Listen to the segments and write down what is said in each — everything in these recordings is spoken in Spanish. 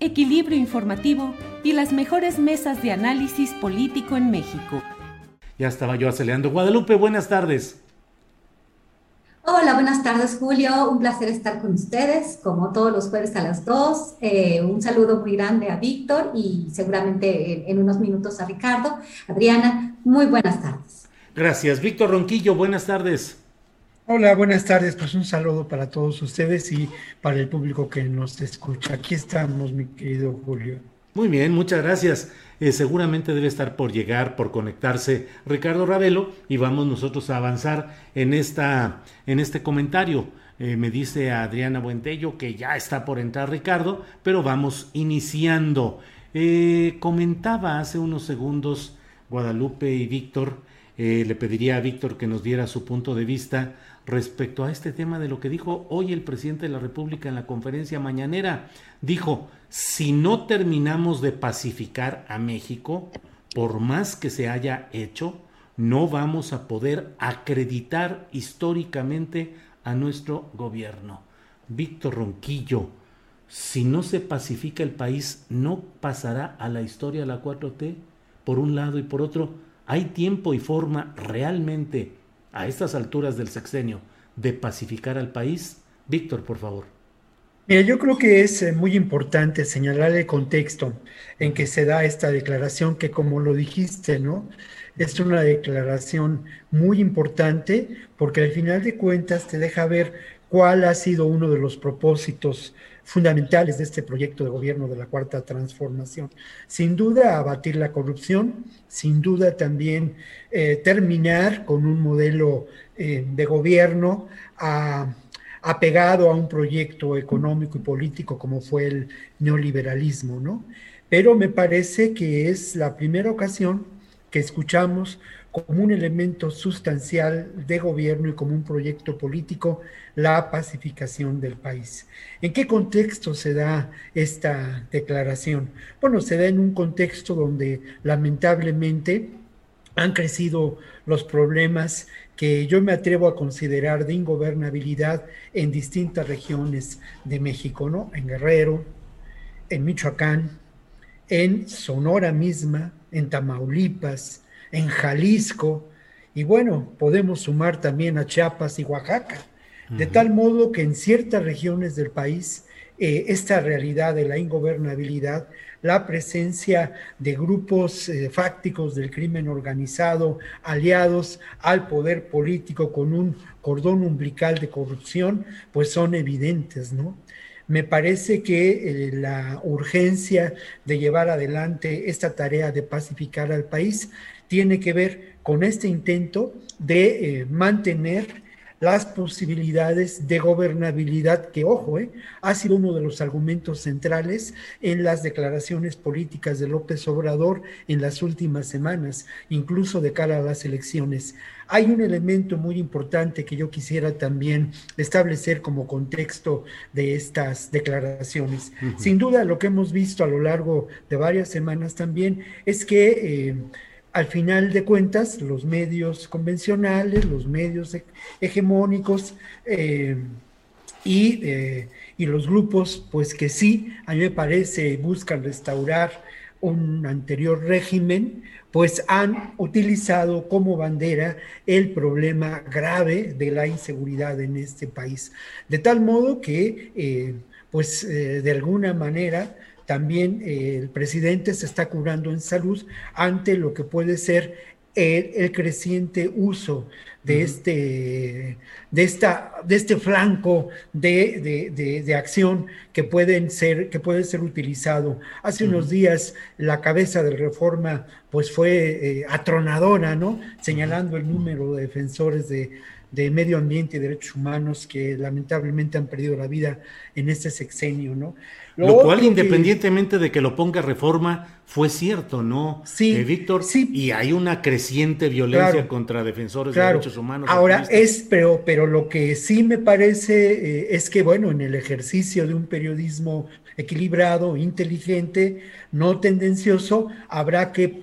equilibrio informativo y las mejores mesas de análisis político en México. Ya estaba yo acelerando. Guadalupe, buenas tardes. Hola, buenas tardes Julio, un placer estar con ustedes, como todos los jueves a las 2. Eh, un saludo muy grande a Víctor y seguramente en, en unos minutos a Ricardo. Adriana, muy buenas tardes. Gracias. Víctor Ronquillo, buenas tardes. Hola, buenas tardes. Pues un saludo para todos ustedes y para el público que nos escucha. Aquí estamos, mi querido Julio. Muy bien, muchas gracias. Eh, seguramente debe estar por llegar, por conectarse Ricardo Ravelo y vamos nosotros a avanzar en, esta, en este comentario. Eh, me dice Adriana Buentello que ya está por entrar Ricardo, pero vamos iniciando. Eh, comentaba hace unos segundos Guadalupe y Víctor, le pediría a Víctor que nos diera su punto de vista respecto a este tema de lo que dijo hoy el presidente de la República en la conferencia mañanera. Dijo, si no terminamos de pacificar a México, por más que se haya hecho, no vamos a poder acreditar históricamente a nuestro gobierno. Víctor Ronquillo, si no se pacifica el país, ¿no pasará a la historia la 4T? Por un lado y por otro, ¿hay tiempo y forma realmente a estas alturas del sexenio de pacificar al país? Víctor, por favor. Mira, yo creo que es eh, muy importante señalar el contexto en que se da esta declaración, que como lo dijiste, ¿no? Es una declaración muy importante porque al final de cuentas te deja ver cuál ha sido uno de los propósitos fundamentales de este proyecto de gobierno de la Cuarta Transformación. Sin duda, abatir la corrupción, sin duda también eh, terminar con un modelo eh, de gobierno apegado a un proyecto económico y político como fue el neoliberalismo, ¿no? Pero me parece que es la primera ocasión que escuchamos como un elemento sustancial de gobierno y como un proyecto político la pacificación del país. ¿En qué contexto se da esta declaración? Bueno, se da en un contexto donde lamentablemente han crecido los problemas que yo me atrevo a considerar de ingobernabilidad en distintas regiones de México, ¿no? En Guerrero, en Michoacán, en Sonora misma, en Tamaulipas, en Jalisco, y bueno, podemos sumar también a Chiapas y Oaxaca, de tal modo que en ciertas regiones del país eh, esta realidad de la ingobernabilidad, la presencia de grupos eh, fácticos del crimen organizado aliados al poder político con un cordón umbilical de corrupción, pues son evidentes, ¿no? Me parece que eh, la urgencia de llevar adelante esta tarea de pacificar al país tiene que ver con este intento de eh, mantener las posibilidades de gobernabilidad, que ojo, eh, ha sido uno de los argumentos centrales en las declaraciones políticas de López Obrador en las últimas semanas, incluso de cara a las elecciones. Hay un elemento muy importante que yo quisiera también establecer como contexto de estas declaraciones. Sin duda, lo que hemos visto a lo largo de varias semanas también es que... Eh, al final de cuentas, los medios convencionales, los medios hegemónicos, eh, y, y los grupos, pues que sí, a mí me parece, buscan restaurar un anterior régimen, pues han utilizado como bandera el problema grave de la inseguridad en este país. De tal modo que, eh, pues eh, de alguna manera, también eh, el presidente se está curando en salud ante lo que puede ser el creciente uso de, este, de, esta, de este flanco de, acción que, pueden ser, que puede ser utilizado. Hace unos días la cabeza de reforma pues fue eh, atronadora, ¿no? Señalando el número de defensores de, de medio ambiente y derechos humanos que lamentablemente han perdido la vida en este sexenio, ¿no? Lo, cual, independientemente de que lo ponga reforma, fue cierto, ¿no? Sí, eh, Víctor. Sí. Y hay una creciente violencia contra defensores de derechos humanos. Ahora es, pero, pero lo que sí me parece eh, es que, bueno, en el ejercicio de un periodismo equilibrado, inteligente, no tendencioso, habrá que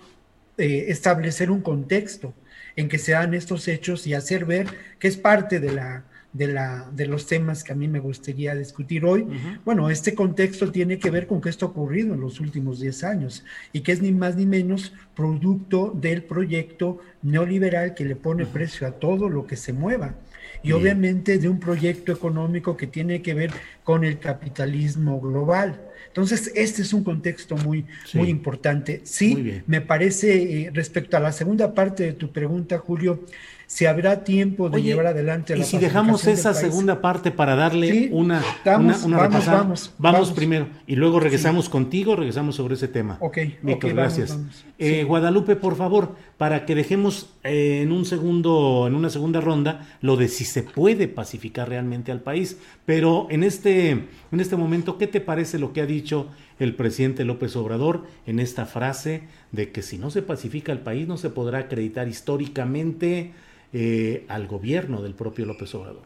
eh, establecer un contexto en que se dan estos hechos y hacer ver que es parte de la de, la, de los temas que a mí me gustaría discutir hoy. Bueno, este contexto tiene que ver con que esto ha ocurrido en los últimos 10 años y que es ni más ni menos producto del proyecto neoliberal que le pone precio a todo lo que se mueva y obviamente de un proyecto económico que tiene que ver con el capitalismo global. Entonces, este es un contexto muy, muy importante. Sí, me parece, eh, respecto a la segunda parte de tu pregunta, Julio, si habrá tiempo de llevar adelante la Y si dejamos esa segunda parte para darle una, una, vamos, vamos, vamos, primero y luego regresamos contigo, regresamos sobre ese tema. Ok, gracias. Eh, Guadalupe, por favor, para que dejemos eh, en un segundo, en una segunda ronda, lo de si se puede pacificar realmente al país. Pero en este, en este momento, ¿qué te parece lo que ha dicho el presidente López Obrador en esta frase de que si no se pacifica el país no se podrá acreditar históricamente eh, al gobierno del propio López Obrador.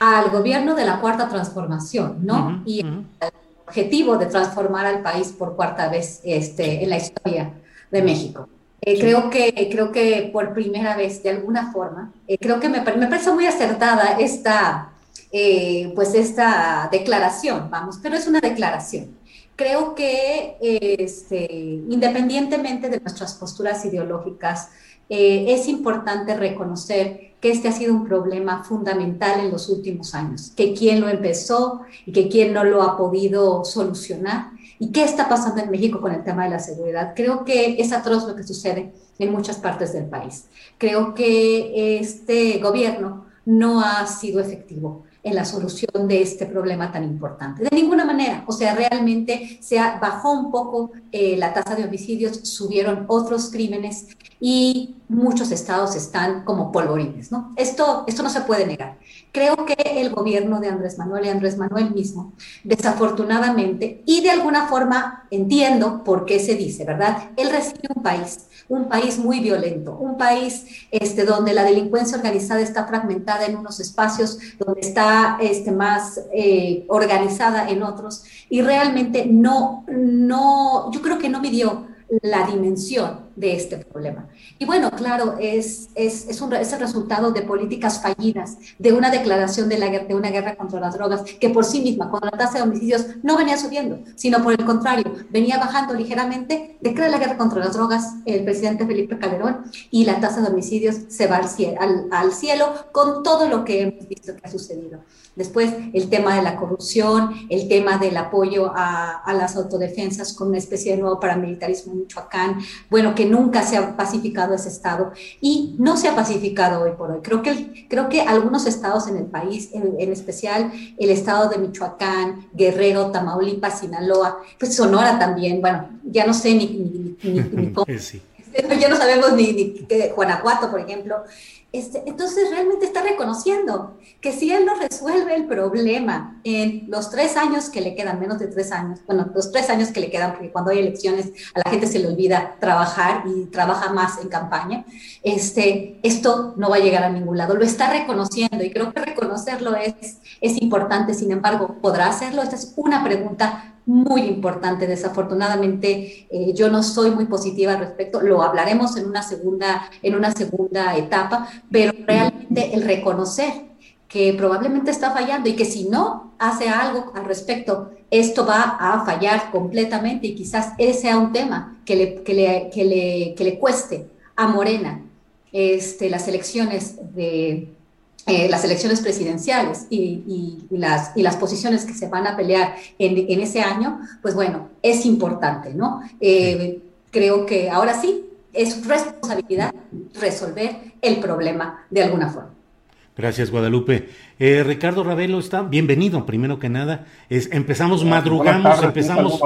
Al gobierno de la cuarta transformación, ¿no? y el objetivo de transformar al país por cuarta vez este, en la historia de México. Eh, creo, que, creo que por primera vez, de alguna forma, eh, creo que me, me, parece muy acertada esta, pues esta declaración, vamos, pero es una declaración. Creo que este, independientemente de nuestras posturas ideológicas, eh, es importante reconocer que este ha sido un problema fundamental en los últimos años, que quien lo empezó y que quien no lo ha podido solucionar. ¿Y qué está pasando en México con el tema de la seguridad? Creo que es atroz lo que sucede en muchas partes del país. Creo que este gobierno no ha sido efectivo en la solución de este problema tan importante. De ninguna manera, o sea, realmente se bajó un poco eh, la tasa de homicidios, subieron otros crímenes y muchos estados están como polvorines, ¿no? Esto, esto no se puede negar. Creo que el gobierno de Andrés Manuel y Andrés Manuel mismo, desafortunadamente, y de alguna forma entiendo por qué se dice, ¿verdad? Él recibe un país, un país muy violento, un país este, donde la delincuencia organizada está fragmentada en unos espacios, donde está este, más eh, organizada en otros, y realmente no, no, yo creo que no midió la dimensión de este problema. Y bueno, claro, es, es, es, un, es el resultado de políticas fallidas, de una declaración de, una guerra contra las drogas, que por sí misma, cuando la tasa de homicidios no venía subiendo, sino por el contrario, venía bajando ligeramente, declara la guerra contra las drogas el presidente Felipe Calderón y la tasa de homicidios se va al cielo, al, al cielo con todo lo que hemos visto que ha sucedido. Después, el tema de la corrupción, el tema del apoyo a, a las autodefensas con una especie de nuevo paramilitarismo en Michoacán, bueno, que nunca se ha pacificado ese estado y no se ha pacificado hoy por hoy. Creo que, creo que algunos estados en el país, en, especial el estado de Michoacán, Guerrero, Tamaulipas, Sinaloa, pues Sonora también, bueno, ya no sé ni, ni, cómo. Ya no sabemos ni, ni Guanajuato, por ejemplo. Este, entonces realmente está reconociendo que si él no resuelve el problema en los tres años que le quedan, menos de tres años, bueno, los tres años que le quedan, porque cuando hay elecciones a la gente se le olvida trabajar y trabaja más en campaña, este, esto no va a llegar a ningún lado. Lo está reconociendo y creo que reconocerlo es, es importante, sin embargo, ¿podrá hacerlo? Esta es una pregunta muy importante. Desafortunadamente, eh, yo no soy muy positiva al respecto. Lo hablaremos en una segunda, en una segunda etapa, pero realmente el reconocer que probablemente está fallando y que si no hace algo al respecto, esto va a fallar completamente y quizás ese sea un tema que le, que le, que le, que le cueste a Morena este, las elecciones de, eh, las elecciones presidenciales y, y, las, y las posiciones que se van a pelear en, en ese año, pues bueno, es importante, ¿no? Eh, creo que ahora sí es responsabilidad resolver el problema de alguna forma. Gracias, Guadalupe. Eh, Ricardo Ravelo está bienvenido, primero que nada. Es, empezamos, madrugamos, empezamos.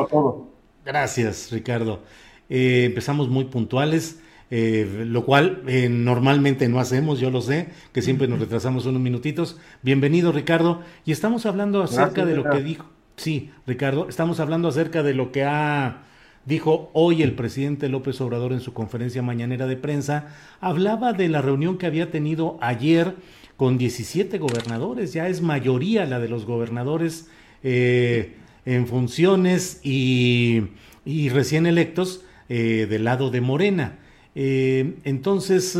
Gracias, Ricardo. Eh, empezamos muy puntuales, eh, lo cual normalmente no hacemos, yo lo sé, que siempre nos retrasamos unos minutitos. Bienvenido, Ricardo. Y estamos hablando acerca de lo que dijo. Sí, Ricardo, estamos hablando acerca de lo que ha dijo hoy el presidente López Obrador en su conferencia mañanera de prensa. Hablaba de la reunión que había tenido ayer con 17 gobernadores, ya es mayoría la de los gobernadores eh, en funciones y, recién electos eh, del lado de Morena. Eh, entonces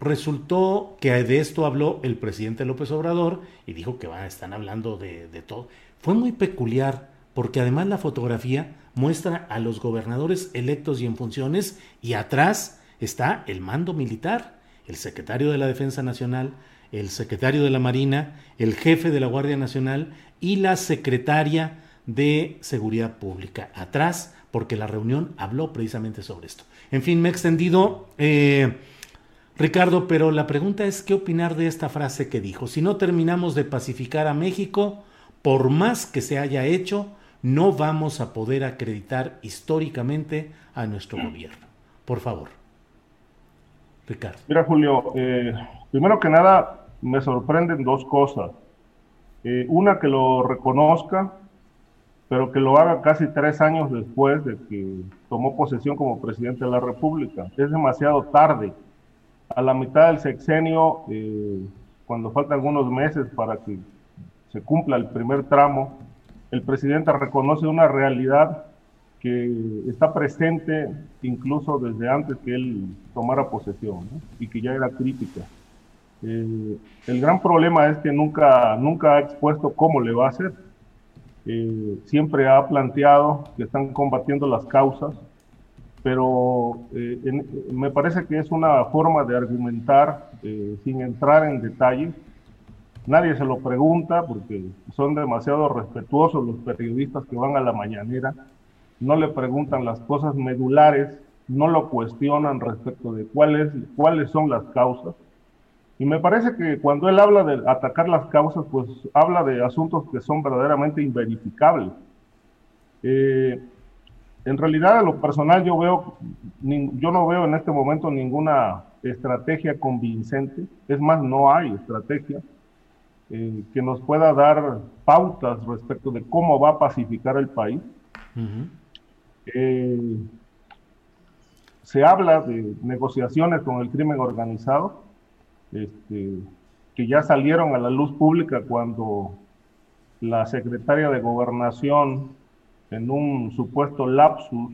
resultó que de esto habló el presidente López Obrador y dijo que van, están hablando de, de todo. Fue muy peculiar porque además la fotografía muestra a los gobernadores electos y en funciones y atrás está el mando militar, el secretario de la Defensa Nacional, el secretario de la Marina, el jefe de la Guardia Nacional y la secretaria de Seguridad Pública. Atrás, porque la reunión habló precisamente sobre esto. En fin, me he extendido, eh, Ricardo, pero la pregunta es qué opinar de esta frase que dijo. Si no terminamos de pacificar a México, por más que se haya hecho, no vamos a poder acreditar históricamente a nuestro gobierno. Por favor. Ricardo. Mira, Julio, eh, primero que nada, me sorprenden dos cosas. Eh, una, que lo reconozca, pero que lo haga casi tres años después de que tomó posesión como presidente de la República. Es demasiado tarde. A la mitad del sexenio, eh, cuando faltan algunos meses para que se cumpla el primer tramo, el presidente reconoce una realidad que está presente incluso desde antes que él tomara posesión y que ya era crítica. Eh, el gran problema es que nunca, nunca ha expuesto cómo le va a hacer. Eh, siempre ha planteado que están combatiendo las causas, pero eh, me parece que es una forma de argumentar sin entrar en detalles. Nadie se lo pregunta porque son demasiado respetuosos los periodistas que van a la mañanera, no le preguntan las cosas medulares, no lo cuestionan respecto de cuáles son las causas y me parece que cuando él habla de atacar las causas, pues habla de asuntos que son verdaderamente inverificables. Eh, en realidad, a lo personal, yo veo, yo no veo en este momento ninguna estrategia convincente. Es más, no hay estrategia eh, que nos pueda dar pautas respecto de cómo va a pacificar el país. Eh, se habla de negociaciones con el crimen organizado este, que ya salieron a la luz pública cuando la secretaria de gobernación, en un supuesto lapsus,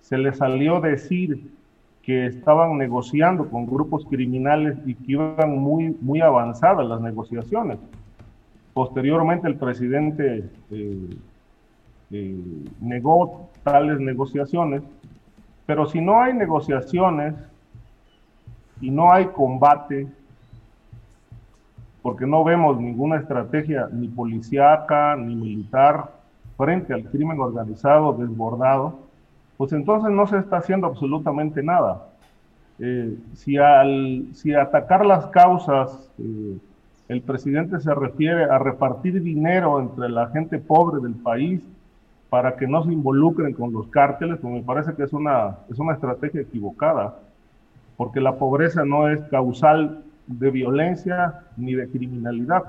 se le salió decir que estaban negociando con grupos criminales y que iban muy, muy avanzadas las negociaciones. Posteriormente el presidente eh, eh, negó tales negociaciones, pero si no hay negociaciones, y no hay combate, porque no vemos ninguna estrategia ni policíaca ni militar frente al crimen organizado desbordado, pues entonces no se está haciendo absolutamente nada. Eh, si, al, si atacar las causas, eh, el presidente se refiere a repartir dinero entre la gente pobre del país para que no se involucren con los cárteles, pues me parece que es una, es una estrategia equivocada porque la pobreza no es causal de violencia ni de criminalidad.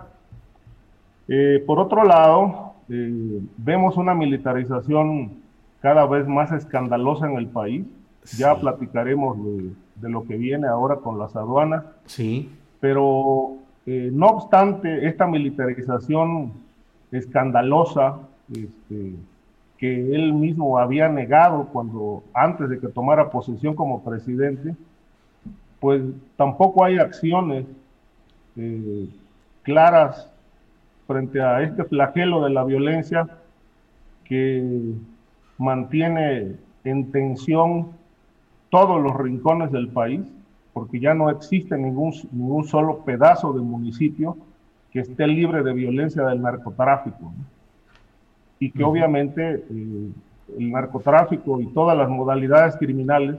Eh, por otro lado, eh, vemos una militarización cada vez más escandalosa en el país. Ya platicaremos de, lo que viene ahora con las aduanas. Sí. Pero eh, no obstante, esta militarización escandalosa, este, que él mismo había negado cuando antes de que tomara posesión como presidente, pues tampoco hay acciones eh, claras frente a este flagelo de la violencia que mantiene en tensión todos los rincones del país, porque ya no existe ningún, ningún solo pedazo de municipio que esté libre de violencia del narcotráfico. Y que obviamente eh, el narcotráfico y todas las modalidades criminales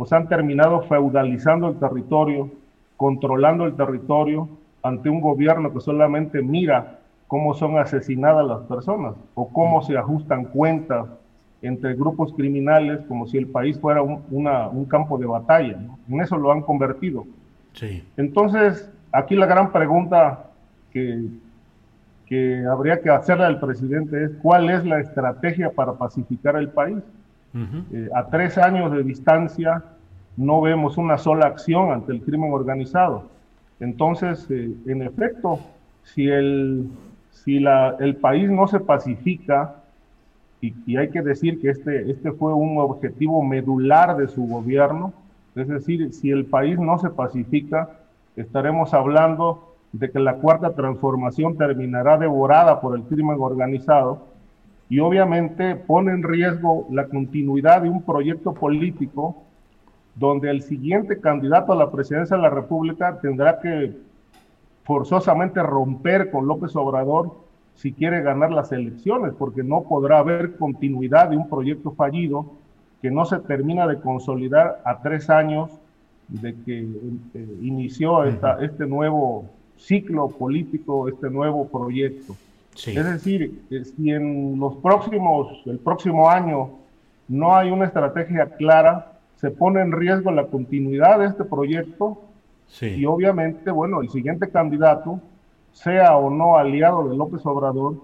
pues han terminado feudalizando el territorio, controlando el territorio ante un gobierno que solamente mira cómo son asesinadas las personas o cómo se ajustan cuentas entre grupos criminales como si el país fuera un, un campo de batalla. En eso lo han convertido. Sí. Entonces, aquí la gran pregunta que, que habría que hacerle al presidente es cuál es la estrategia para pacificar el país. Eh, a tres años de distancia no vemos una sola acción ante el crimen organizado. Entonces, eh, en efecto, si, el, si la, el país no se pacifica, y, hay que decir que este, este fue un objetivo medular de su gobierno, es decir, si el país no se pacifica, estaremos hablando de que la cuarta transformación terminará devorada por el crimen organizado y obviamente pone en riesgo la continuidad de un proyecto político donde el siguiente candidato a la presidencia de la República tendrá que forzosamente romper con López Obrador si quiere ganar las elecciones, porque no podrá haber continuidad de un proyecto fallido que no se termina de consolidar a tres años de que eh, inició esta, este nuevo ciclo político, este nuevo proyecto. Es decir, si en los próximos, el próximo año no hay una estrategia clara, se pone en riesgo la continuidad de este proyecto y obviamente, bueno, el siguiente candidato sea o no aliado de López Obrador,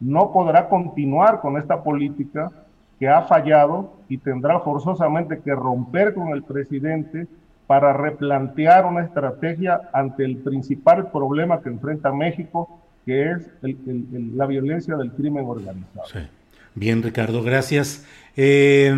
no podrá continuar con esta política que ha fallado y tendrá forzosamente que romper con el presidente para replantear una estrategia ante el principal problema que enfrenta México, que es la violencia del crimen organizado. Bien, Ricardo, gracias. Eh,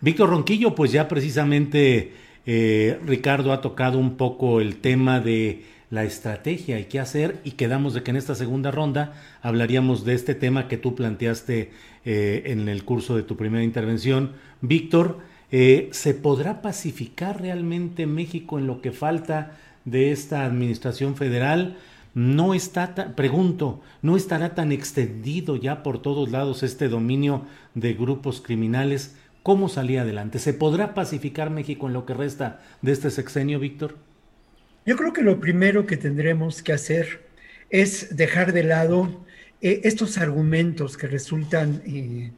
Víctor Ronquillo, pues ya precisamente eh, Ricardo ha tocado un poco el tema de la estrategia y qué hacer y quedamos de que en esta segunda ronda hablaríamos de este tema que tú planteaste eh, en el curso de tu primera intervención. Víctor, ¿se podrá pacificar realmente México en lo que falta de esta administración federal? No está, pregunto, ¿no estará tan extendido ya por todos lados este dominio de grupos criminales? ¿Cómo salía adelante? ¿Se podrá pacificar México en lo que resta de este sexenio, Víctor? Yo creo que lo primero que tendremos que hacer es dejar de lado eh, estos argumentos que resultan, eh,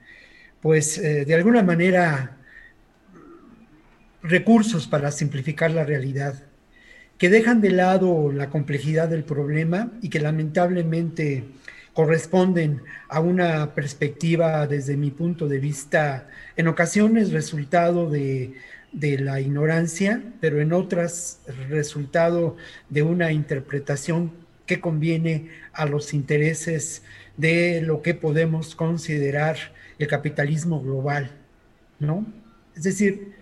pues, eh, de alguna manera, recursos para simplificar la realidad, que dejan de lado la complejidad del problema y que lamentablemente corresponden a una perspectiva, desde mi punto de vista, en ocasiones resultado de de la ignorancia, pero en otras resultado de una interpretación que conviene a los intereses de lo que podemos considerar el capitalismo global, ¿no? Es decir,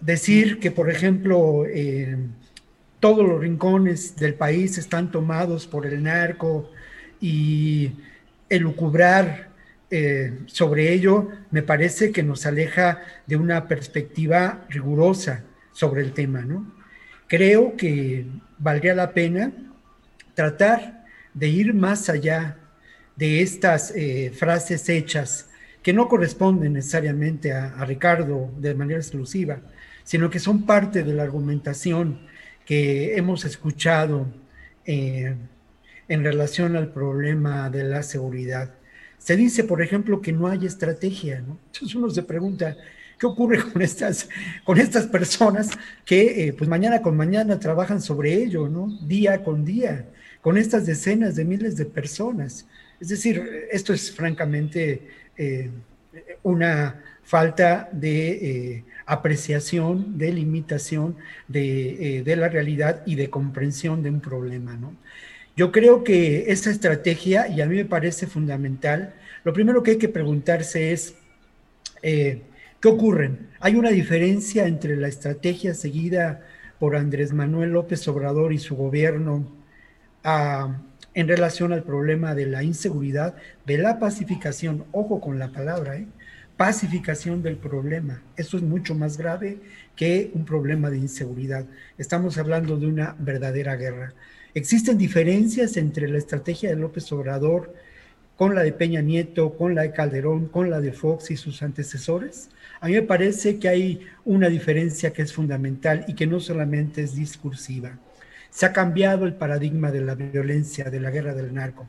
decir que, por ejemplo, eh, todos los rincones del país están tomados por el narco y elucubrar eh, sobre ello me parece que nos aleja de una perspectiva rigurosa sobre el tema, ¿no? Creo que valdría la pena tratar de ir más allá de estas eh, frases hechas que no corresponden necesariamente a, Ricardo de manera exclusiva, sino que son parte de la argumentación que hemos escuchado eh, en relación al problema de la seguridad. Se dice, por ejemplo, que no hay estrategia. Entonces uno se pregunta, ¿qué ocurre con estas, con estas personas que eh, pues mañana con mañana trabajan sobre ello, ¿no? Día con día, con estas decenas de miles de personas. Es decir, esto es francamente eh, una falta de apreciación, de limitación de, de, la realidad y de comprensión de un problema, ¿no? Yo creo que esta estrategia, y a mí me parece fundamental, lo primero que hay que preguntarse es, eh, ¿qué ocurre? ¿Hay una diferencia entre la estrategia seguida por Andrés Manuel López Obrador y su gobierno a en relación al problema de la inseguridad, de la pacificación, ojo con la palabra, ¿eh? Pacificación del problema. Eso es mucho más grave que un problema de inseguridad. Estamos hablando de una verdadera guerra. Existen diferencias entre la estrategia de López Obrador con la de Peña Nieto, con la de Calderón, con la de Fox y sus antecesores. A mí me parece que hay una diferencia que es fundamental y que no solamente es discursiva. Se ha cambiado el paradigma de la violencia, de la guerra del narco,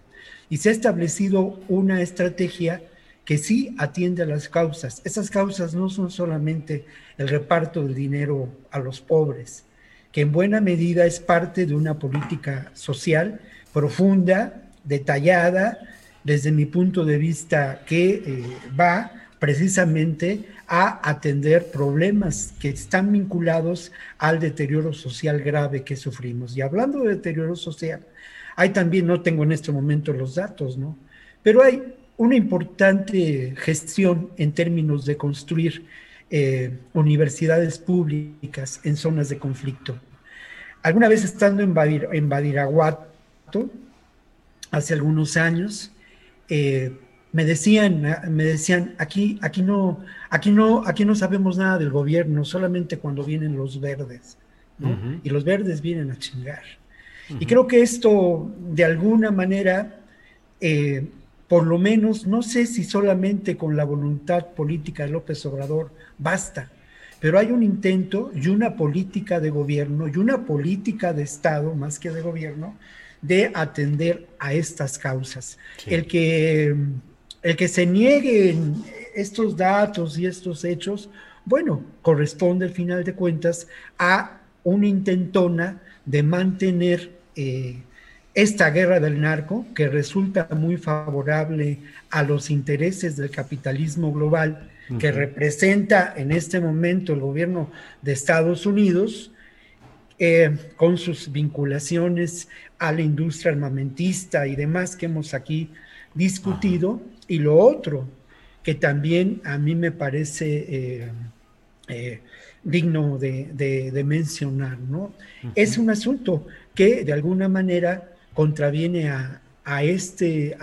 y se ha establecido una estrategia que sí atiende a las causas. Esas causas no son solamente el reparto del dinero a los pobres, que en buena medida es parte de una política social profunda, detallada, desde mi punto de vista, que eh, va precisamente a atender problemas que están vinculados al deterioro social grave que sufrimos. Y hablando de deterioro social, hay también, no tengo en este momento los datos, ¿no? Pero hay una importante gestión en términos de construir eh, universidades públicas en zonas de conflicto. Alguna vez estando en, Badiraguato, hace algunos años, eh, me decían, me decían, aquí, aquí no, aquí no, aquí no sabemos nada del gobierno, solamente cuando vienen los verdes, Y los verdes vienen a chingar. Y creo que esto, de alguna manera, eh, por lo menos, no sé si solamente con la voluntad política de López Obrador basta, pero hay un intento y una política de gobierno y una política de Estado, más que de gobierno, de atender a estas causas. El, que, el que se nieguen estos datos y estos hechos, bueno, corresponde al final de cuentas a una intentona de mantener eh, esta guerra del narco, que resulta muy favorable a los intereses del capitalismo global, que representa en este momento el gobierno de Estados Unidos, eh, con sus vinculaciones a la industria armamentista y demás que hemos aquí discutido. Y lo otro, que también a mí me parece eh, eh, digno de, mencionar, ¿no? Es un asunto que de alguna manera contraviene a, este,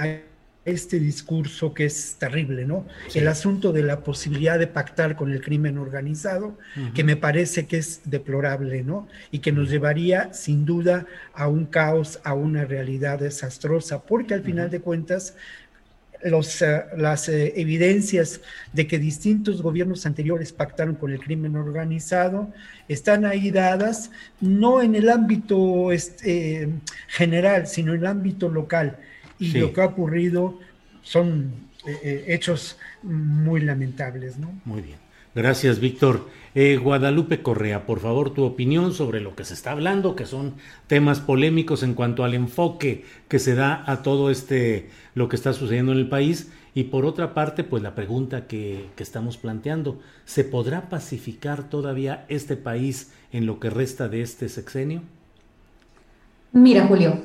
este discurso que es terrible, ¿no? El asunto de la posibilidad de pactar con el crimen organizado, que me parece que es deplorable, ¿no? Y que nos llevaría sin duda a un caos, a una realidad desastrosa, porque al final de cuentas los, eh, las eh, evidencias de que distintos gobiernos anteriores pactaron con el crimen organizado están ahí dadas, no en el ámbito este, general, sino en el ámbito local y lo que ha ocurrido son eh, hechos muy lamentables. ¿no? Muy bien. Gracias, Víctor. Eh, Guadalupe Correa, por favor, tu opinión sobre lo que se está hablando, que son temas polémicos en cuanto al enfoque que se da a todo este, lo que está sucediendo en el país. Y por otra parte, pues la pregunta que, que estamos planteando, ¿se podrá pacificar todavía este país en lo que resta de este sexenio? Mira, Julio,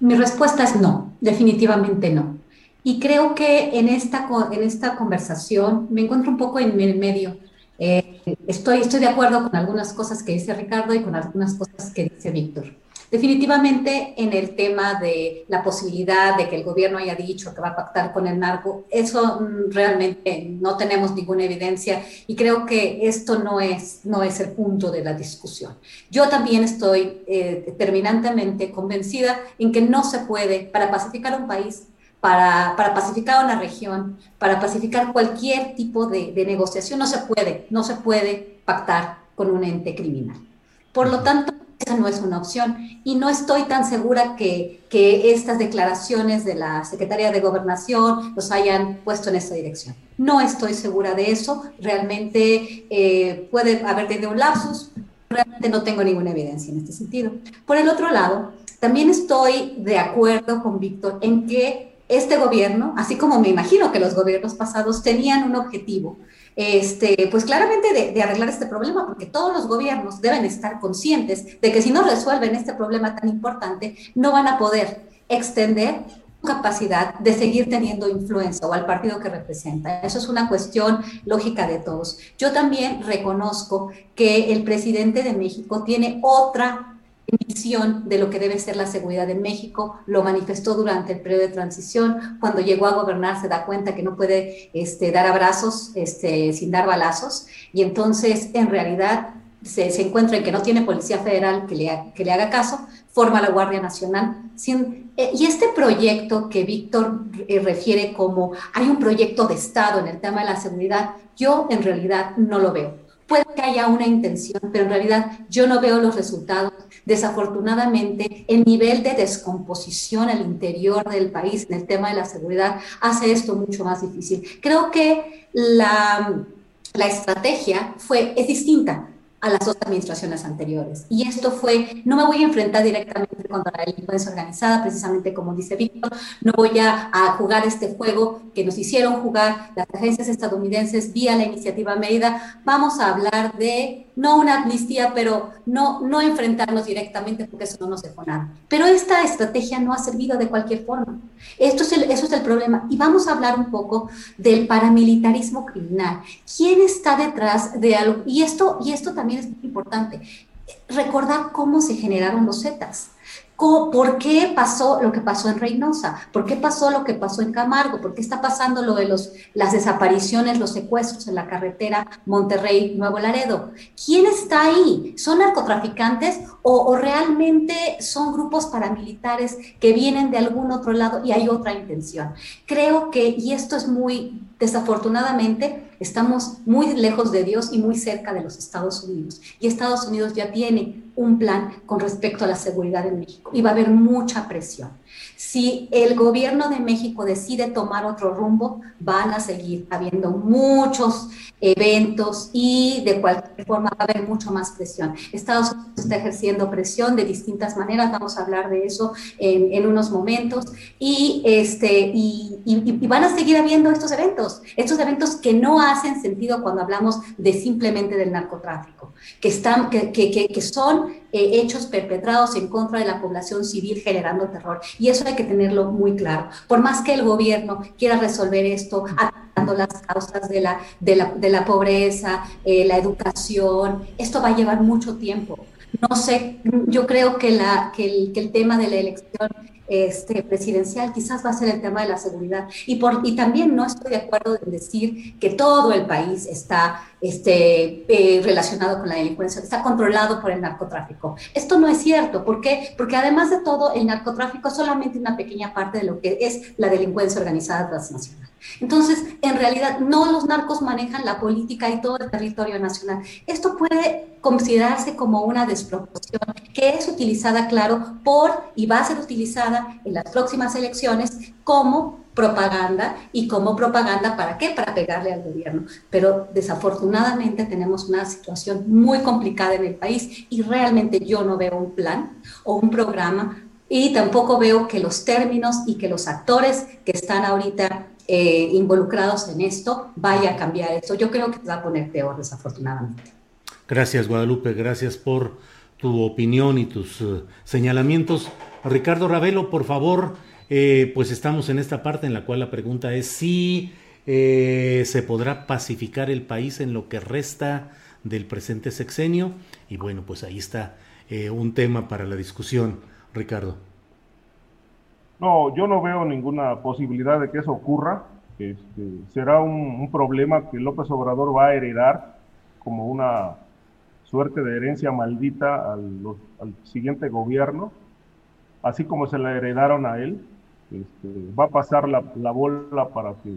mi respuesta es no, definitivamente no. Y creo que en esta, en esta conversación me encuentro un poco en el medio. Eh, estoy, estoy de acuerdo con algunas cosas que dice Ricardo y con algunas cosas que dice Víctor. Definitivamente en el tema de la posibilidad de que el gobierno haya dicho que va a pactar con el narco, eso mm, realmente no tenemos ninguna evidencia y creo que esto no es, no es el punto de la discusión. Yo también estoy eh, terminantemente convencida en que no se puede, para pacificar un país, para, para, pacificar una región, para pacificar cualquier tipo de, de, negociación, no se puede, no se puede pactar con un ente criminal. Por lo tanto, esa no es una opción. Y no estoy tan segura que, que estas declaraciones de la Secretaría de Gobernación los hayan puesto en esa dirección. No estoy segura de eso. Realmente eh, puede haber tenido un lapsus. Realmente no tengo ninguna evidencia en este sentido. Por el otro lado, también estoy de acuerdo con Víctor en que este gobierno, así como me imagino que los gobiernos pasados tenían un objetivo, este, pues claramente de, arreglar este problema, porque todos los gobiernos deben estar conscientes de que si no resuelven este problema tan importante, no van a poder extender su capacidad de seguir teniendo influencia o al partido que representa. Eso es una cuestión lógica de todos. Yo también reconozco que el presidente de México tiene otra de lo que debe ser la seguridad en México, lo manifestó durante el periodo de transición, cuando llegó a gobernar se da cuenta que no puede este, dar abrazos este, sin dar balazos, y entonces en realidad se, se, encuentra en que no tiene policía federal que le, que le haga caso, forma la Guardia Nacional. Sin, eh, y este proyecto que Víctor eh, refiere como hay un proyecto de Estado en el tema de la seguridad, yo en realidad no lo veo. Puede que haya una intención, pero en realidad yo no veo los resultados. Desafortunadamente, el nivel de descomposición al interior del país en el tema de la seguridad hace esto mucho más difícil. Creo que la, la estrategia fue, es distinta a las dos administraciones anteriores. Y esto fue, no me voy a enfrentar directamente contra la delincuencia organizada, precisamente como dice Víctor, no voy a, a, jugar este juego que nos hicieron jugar las agencias estadounidenses vía la iniciativa Mérida. Vamos a hablar de, no una amnistía, pero no, no enfrentarnos directamente porque eso no nos dejó nada. Pero esta estrategia no ha servido de cualquier forma. Esto es el, eso es el problema. Y vamos a hablar un poco del paramilitarismo criminal. ¿Quién está detrás de algo? Y esto, y esto también es muy importante. Recordar cómo se generaron los Zetas. ¿Por qué pasó lo que pasó en Reynosa? ¿Por qué pasó lo que pasó en Camargo? ¿Por qué está pasando lo de los, las desapariciones, los secuestros en la carretera Monterrey-Nuevo Laredo? ¿Quién está ahí? ¿Son narcotraficantes o, realmente son grupos paramilitares que vienen de algún otro lado y hay otra intención? Creo que, y esto es muy desafortunadamente, estamos muy lejos de Dios y muy cerca de los Estados Unidos. Y Estados Unidos ya tiene un plan con respecto a la seguridad en México y va a haber mucha presión. Si el gobierno de México decide tomar otro rumbo, van a seguir habiendo muchos eventos y de cualquier forma va a haber mucho más presión. Estados Unidos está ejerciendo presión de distintas maneras, vamos a hablar de eso en, en unos momentos, y, este, y, y, y, van a seguir habiendo estos eventos, estos eventos que no hacen sentido cuando hablamos de simplemente del narcotráfico, que, están, que, que, que son eh, hechos perpetrados en contra de la población civil generando terror. Y eso hay que tenerlo muy claro. Por más que el gobierno quiera resolver esto, atacando las causas de la, de la, de la pobreza, eh, la educación, esto va a llevar mucho tiempo. No sé, yo creo que, la, que, el, que el tema de la elección este, presidencial quizás va a ser el tema de la seguridad. Y, por, y también no estoy de acuerdo en decir que todo el país está este, eh, relacionado con la delincuencia, está controlado por el narcotráfico. Esto no es cierto. ¿Por qué? Porque además de todo, el narcotráfico es solamente una pequeña parte de lo que es la delincuencia organizada transnacional. Entonces, en realidad, no los narcos manejan la política y todo el territorio nacional. Esto puede considerarse como una desproporción que es utilizada, claro, por y va a ser utilizada en las próximas elecciones como propaganda y como propaganda para qué? Para pegarle al gobierno. Pero desafortunadamente tenemos una situación muy complicada en el país y realmente yo no veo un plan o un programa y tampoco veo que los términos y que los actores que están ahorita eh, involucrados en esto vaya a cambiar esto. Yo creo que se va a poner peor, desafortunadamente. Gracias, Guadalupe. Gracias por tu opinión y tus uh, señalamientos. Ricardo Ravelo, por favor, eh, pues estamos en esta parte en la cual la pregunta es si eh, se podrá pacificar el país en lo que resta del presente sexenio. Y bueno, pues ahí está eh, un tema para la discusión, Ricardo. No, yo no veo ninguna posibilidad de que eso ocurra. Este, será un, problema que López Obrador va a heredar como una suerte de herencia maldita al siguiente gobierno, así como se la heredaron a él. Este, va a pasar la, la bola para que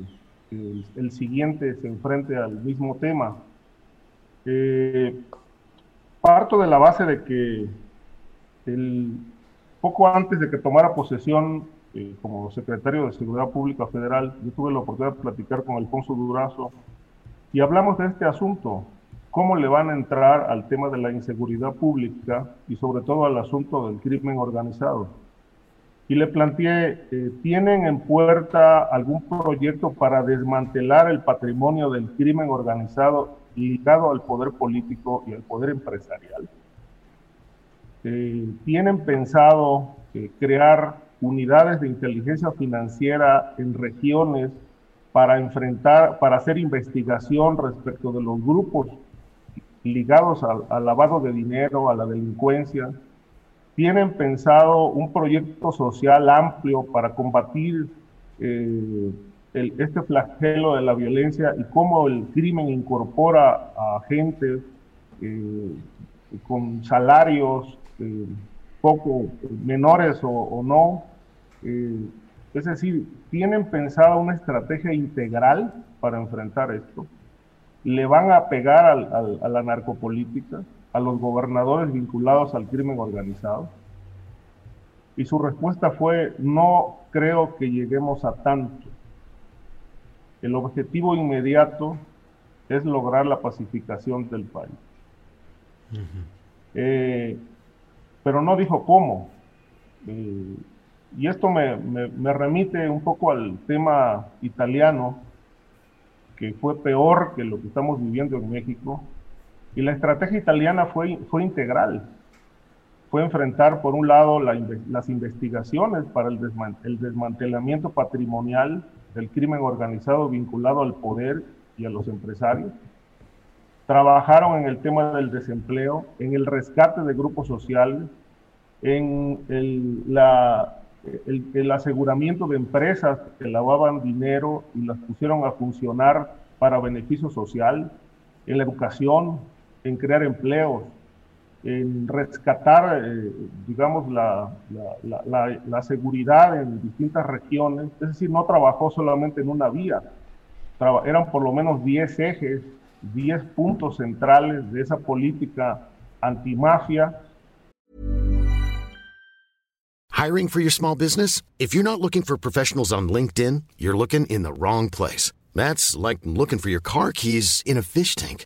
el, siguiente se enfrente al mismo tema. Eh, parto de la base de que poco antes de que tomara posesión eh, como secretario de Seguridad Pública Federal, yo tuve la oportunidad de platicar con Alfonso Durazo y hablamos de este asunto, cómo le van a entrar al tema de la inseguridad pública y sobre todo al asunto del crimen organizado. Y le planteé, eh, ¿tienen en puerta algún proyecto para desmantelar el patrimonio del crimen organizado ligado al poder político y al poder empresarial? Eh, ¿Tienen pensado eh, crear unidades de inteligencia financiera en regiones para enfrentar, para hacer investigación respecto de los grupos ligados al, al lavado de dinero, a la delincuencia? Tienen pensado un proyecto social amplio para combatir eh, este flagelo de la violencia y cómo el crimen incorpora a gente eh, con salarios eh, poco menores o, no. es decir, tienen pensado una estrategia integral para enfrentar esto. Le van a pegar a la narcopolítica a los gobernadores vinculados al crimen organizado? Y su respuesta fue, no creo que lleguemos a tanto. El objetivo inmediato es lograr la pacificación del país. Eh, pero no dijo cómo. Eh, y esto me, me, remite un poco al tema italiano, que fue peor que lo que estamos viviendo en México, y la estrategia italiana fue, fue integral. Fue enfrentar, por un lado, las investigaciones para el, el desmantelamiento patrimonial del crimen organizado vinculado al poder y a los empresarios. Trabajaron en el tema del desempleo, en el rescate de grupos sociales, en el, la, el, el, aseguramiento de empresas que lavaban dinero y las pusieron a funcionar para beneficio social, en la educación, en crear empleos, en rescatar, eh, digamos, la, la, la, seguridad en distintas regiones. Es decir, no trabajó solamente en una vía, eran por lo menos 10 ejes, 10 puntos centrales de esa política antimafia. Hiring for your small business? If you're not looking for professionals on LinkedIn, you're looking in the wrong place. That's like looking for your car keys in a fish tank.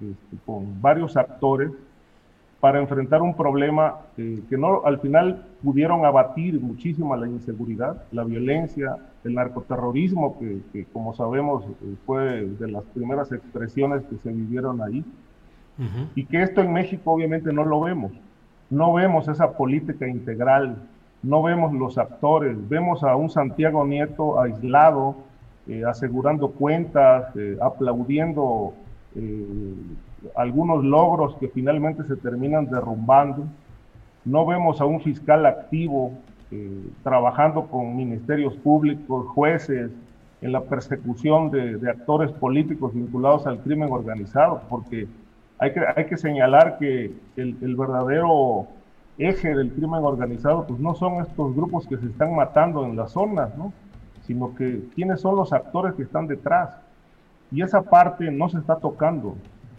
Este, con varios actores para enfrentar un problema eh, que no al final pudieron abatir muchísimo la inseguridad, la violencia, el narcoterrorismo, que, como sabemos eh, fue de las primeras expresiones que se vivieron ahí, y que esto en México obviamente no lo vemos. No vemos esa política integral, no vemos los actores, vemos a un Santiago Nieto aislado, eh, asegurando cuentas, aplaudiendo eh, algunos logros que finalmente se terminan derrumbando. No vemos a un fiscal activo eh, trabajando con ministerios públicos, jueces, en la persecución de, actores políticos vinculados al crimen organizado, porque hay que, hay que señalar que el, el, verdadero eje del crimen organizado pues no son estos grupos que se están matando en las zonas, ¿no? sino que quiénes son los actores que están detrás. Y esa parte no se está tocando.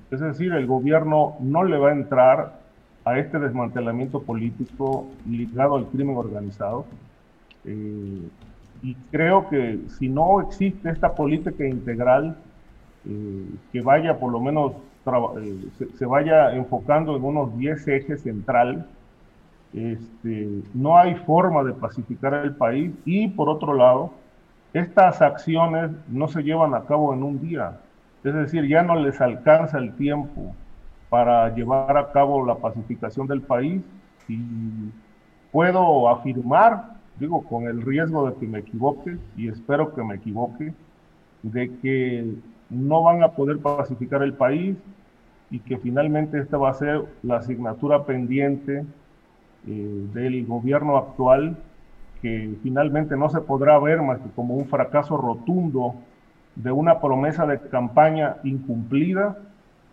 Es decir, el gobierno no le va a entrar a este desmantelamiento político ligado al crimen organizado. Eh, y creo que si no existe esta política integral eh, que vaya por lo menos eh, se, vaya enfocando en unos 10 ejes centrales, este, no hay forma de pacificar el país y por otro lado, estas acciones no se llevan a cabo en un día, es decir, ya no les alcanza el tiempo para llevar a cabo la pacificación del país. Y puedo afirmar, digo, con el riesgo de que me equivoque y espero que me equivoque, de que no van a poder pacificar el país y que finalmente esta va a ser la asignatura pendiente eh, del gobierno actual que finalmente no se podrá ver más que como un fracaso rotundo de una promesa de campaña incumplida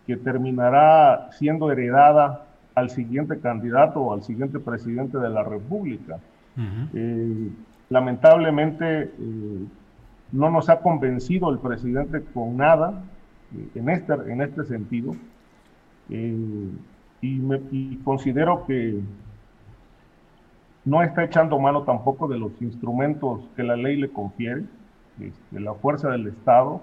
que terminará siendo heredada al siguiente candidato o al siguiente presidente de la República. Eh, lamentablemente eh, no nos ha convencido el presidente con nada eh, en, este, en este sentido. y, y considero que no está echando mano tampoco de los instrumentos que la ley le confiere, este, la fuerza del Estado,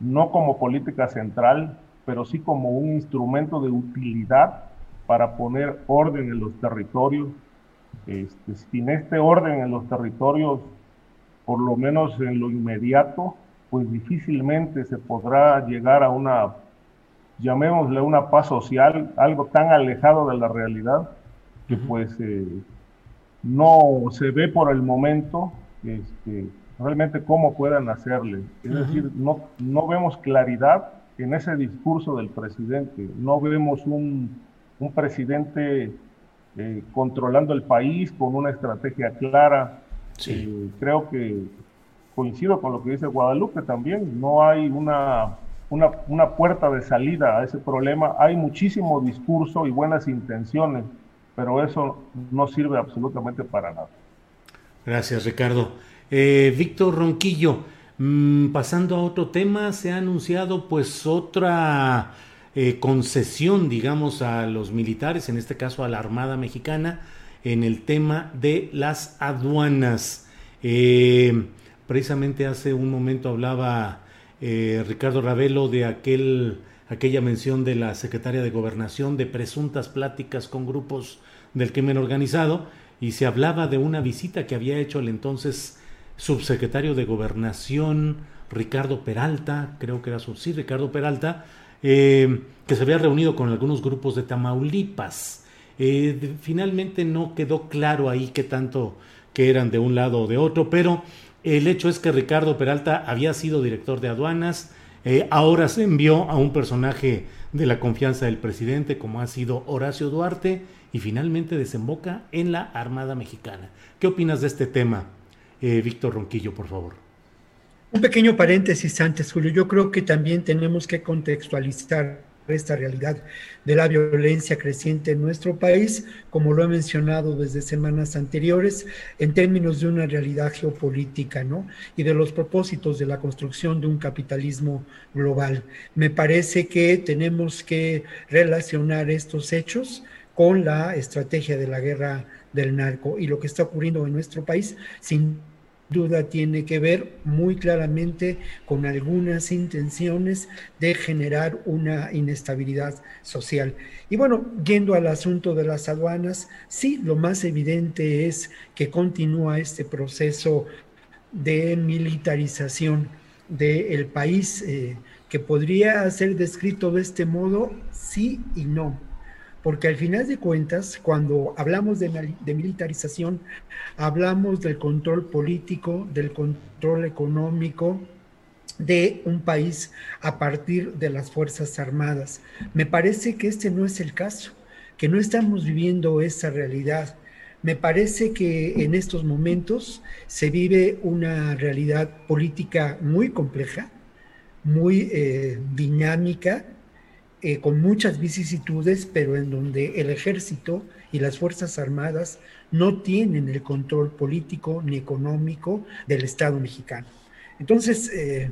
no como política central, pero sí como un instrumento de utilidad para poner orden en los territorios. Este, sin este orden en los territorios, por lo menos en lo inmediato, pues difícilmente se podrá llegar a una, llamémosle una paz social, algo tan alejado de la realidad, que pues eh, no se ve por el momento este, realmente cómo puedan hacerle. Es decir, no, no vemos claridad en ese discurso del presidente, no vemos un, un presidente eh, controlando el país con una estrategia clara. Eh, creo que coincido con lo que dice Guadalupe también, no hay una, una, una puerta de salida a ese problema, hay muchísimo discurso y buenas intenciones pero eso no sirve absolutamente para nada. Gracias, Ricardo. Eh, Víctor Ronquillo, mm, pasando a otro tema, se ha anunciado pues otra eh, concesión, digamos, a los militares, en este caso a la Armada Mexicana, en el tema de las aduanas. Eh, precisamente hace un momento hablaba Ricardo Ravelo de aquel aquella mención de la secretaria de Gobernación de presuntas pláticas con grupos del crimen organizado y se hablaba de una visita que había hecho el entonces subsecretario de Gobernación Ricardo Peralta, creo que era su sí, Ricardo Peralta, eh, que se había reunido con algunos grupos de Tamaulipas. Eh, finalmente no quedó claro ahí qué tanto que eran de un lado o de otro, pero el hecho es que Ricardo Peralta había sido director de aduanas, eh, ahora se envió a un personaje de la confianza del presidente como ha sido Horacio Duarte, y finalmente desemboca en la Armada Mexicana. ¿Qué opinas de este tema, eh, Víctor Ronquillo, por favor? Un pequeño paréntesis antes, Julio. Yo creo que también tenemos que contextualizar esta realidad de la violencia creciente en nuestro país, como lo he mencionado desde semanas anteriores, en términos de una realidad geopolítica, ¿no? Y de los propósitos de la construcción de un capitalismo global. Me parece que tenemos que relacionar estos hechos con la estrategia de la guerra del narco. Y lo que está ocurriendo en nuestro país, sin duda, tiene que ver muy claramente con algunas intenciones de generar una inestabilidad social. Y bueno, yendo al asunto de las aduanas, sí, lo más evidente es que continúa este proceso de militarización del país, eh, que podría ser descrito de este modo, sí y no porque al final de cuentas, cuando hablamos de, militarización, hablamos del control político, del control económico de un país a partir de las Fuerzas Armadas. Me parece que este no es el caso, que no estamos viviendo esa realidad. Me parece que en estos momentos se vive una realidad política muy compleja, muy eh, dinámica, eh, con muchas vicisitudes, pero en donde el ejército y las Fuerzas Armadas no tienen el control político ni económico del Estado mexicano. Entonces, eh,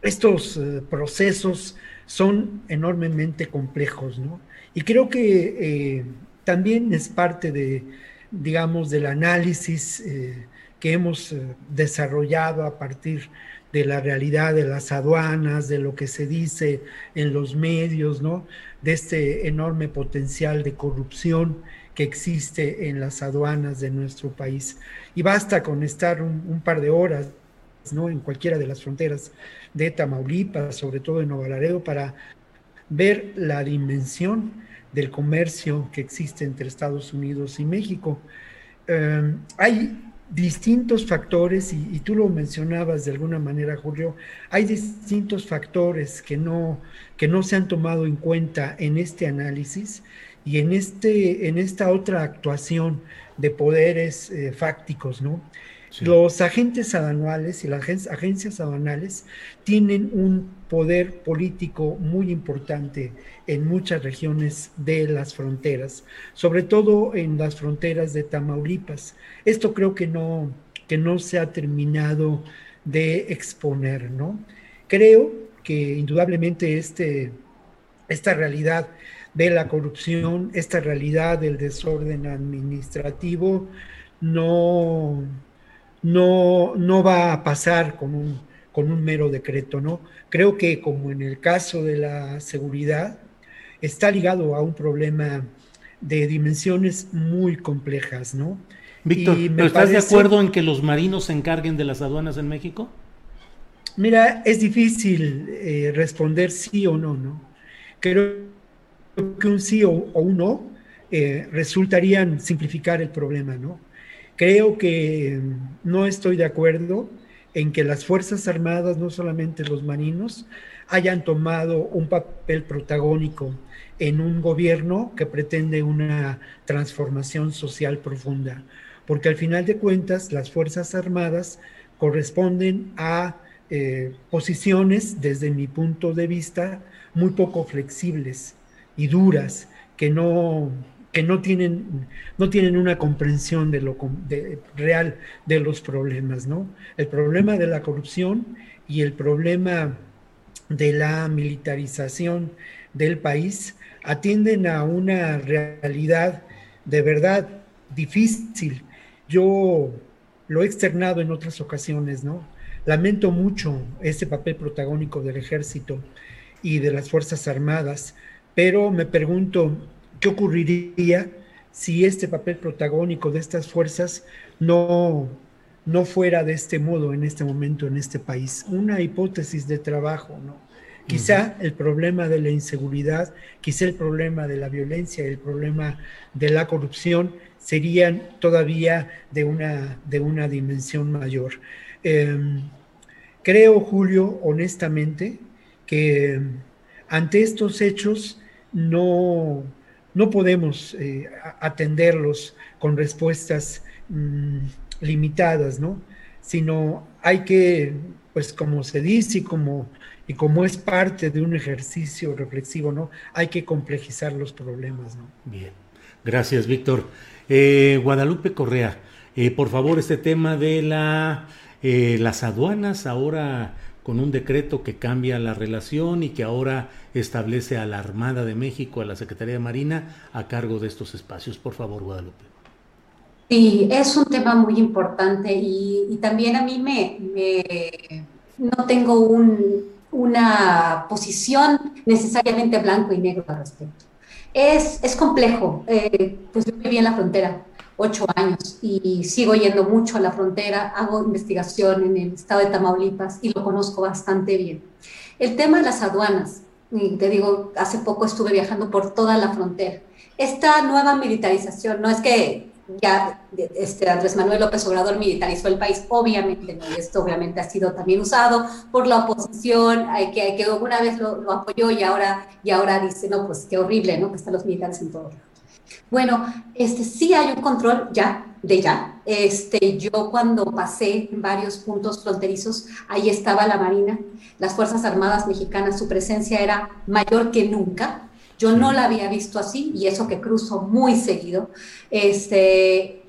estos eh, procesos son enormemente complejos, ¿no? Y creo que también es parte de, digamos, del análisis que hemos desarrollado a partir de la realidad de las aduanas, de lo que se dice en los medios, ¿no? De este enorme potencial de corrupción que existe en las aduanas de nuestro país. Y basta con estar un, par de horas, ¿no? En cualquiera de las fronteras de Tamaulipas, sobre todo en Nuevo Laredo, para ver la dimensión del comercio que existe entre Estados Unidos y México. Eh, hay distintos factores, y, tú lo mencionabas de alguna manera, Julio, hay distintos factores que no, que no se han tomado en cuenta en este análisis y en, este, en esta otra actuación de poderes eh, fácticos, ¿no? Los agentes aduanales y las agencias aduanales tienen un poder político muy importante en muchas regiones de las fronteras, sobre todo en las fronteras de Tamaulipas. Esto creo que no, que no se ha terminado de exponer, ¿no? Creo que indudablemente este, esta realidad de la corrupción, esta realidad del desorden administrativo no, no, no va a pasar con un, con un mero decreto, ¿no? Creo que como en el caso de la seguridad, está ligado a un problema de dimensiones muy complejas, ¿no? Víctor, ¿estás de acuerdo en que los marinos se encarguen de las aduanas en México? Mira, es difícil eh, responder sí o no, ¿no? Creo que un sí o, un no eh, resultarían simplificar el problema, ¿no? Creo que no estoy de acuerdo en que las Fuerzas Armadas, no solamente los marinos, hayan tomado un papel protagónico en un gobierno que pretende una transformación social profunda, porque al final de cuentas las Fuerzas Armadas corresponden a eh, posiciones, desde mi punto de vista, muy poco flexibles y duras, que no, que no, tienen, no tienen una comprensión de lo real de los problemas, ¿no? El problema de la corrupción y el problema de la militarización del país atienden a una realidad de verdad difícil. Yo lo he externado en otras ocasiones, ¿no? Lamento mucho ese papel protagónico del ejército y de las Fuerzas Armadas, pero me pregunto, ¿qué ocurriría si este papel protagónico de estas fuerzas no, no fuera de este modo en este momento en este país? Una hipótesis de trabajo, ¿no? Quizá el problema de la inseguridad, quizá el problema de la violencia, el problema de la corrupción serían todavía de una, de una dimensión mayor. Em, creo, Julio, honestamente, que ante estos hechos no, no podemos eh, atenderlos con respuestas mm, limitadas, ¿no? Sino hay que, pues como se dice y como y como es parte de un ejercicio reflexivo, ¿no? Hay que complejizar los problemas, ¿no? Bien, gracias, Víctor. Eh, Guadalupe Correa, eh, por favor, este tema de la, eh, las aduanas ahora con un decreto que cambia la relación y que ahora establece a la Armada de México, a la Secretaría de Marina, a cargo de estos espacios. Por favor, Guadalupe. Sí, es un tema muy importante y, también a mí me no tengo un, una posición necesariamente blanco y negro al respecto. Es, es complejo, eh, pues yo viví en la frontera ocho años y sigo yendo mucho a la frontera, hago investigación en el estado de Tamaulipas y lo conozco bastante bien. El tema de las aduanas, te digo, hace poco estuve viajando por toda la frontera. Esta nueva militarización, no es que ya este, Andrés Manuel López Obrador militarizó el país, obviamente, ¿no? esto obviamente ha sido también usado por la oposición, que, alguna vez lo, apoyó y ahora, y ahora dice, no, pues qué horrible, ¿no? Que están los militares en todo Bueno, este, sí hay un control ya, de ya. Este, yo cuando pasé varios puntos fronterizos, ahí estaba la Marina, las Fuerzas Armadas Mexicanas, su presencia era mayor que nunca. Yo no la había visto así y eso que cruzo muy seguido. Este,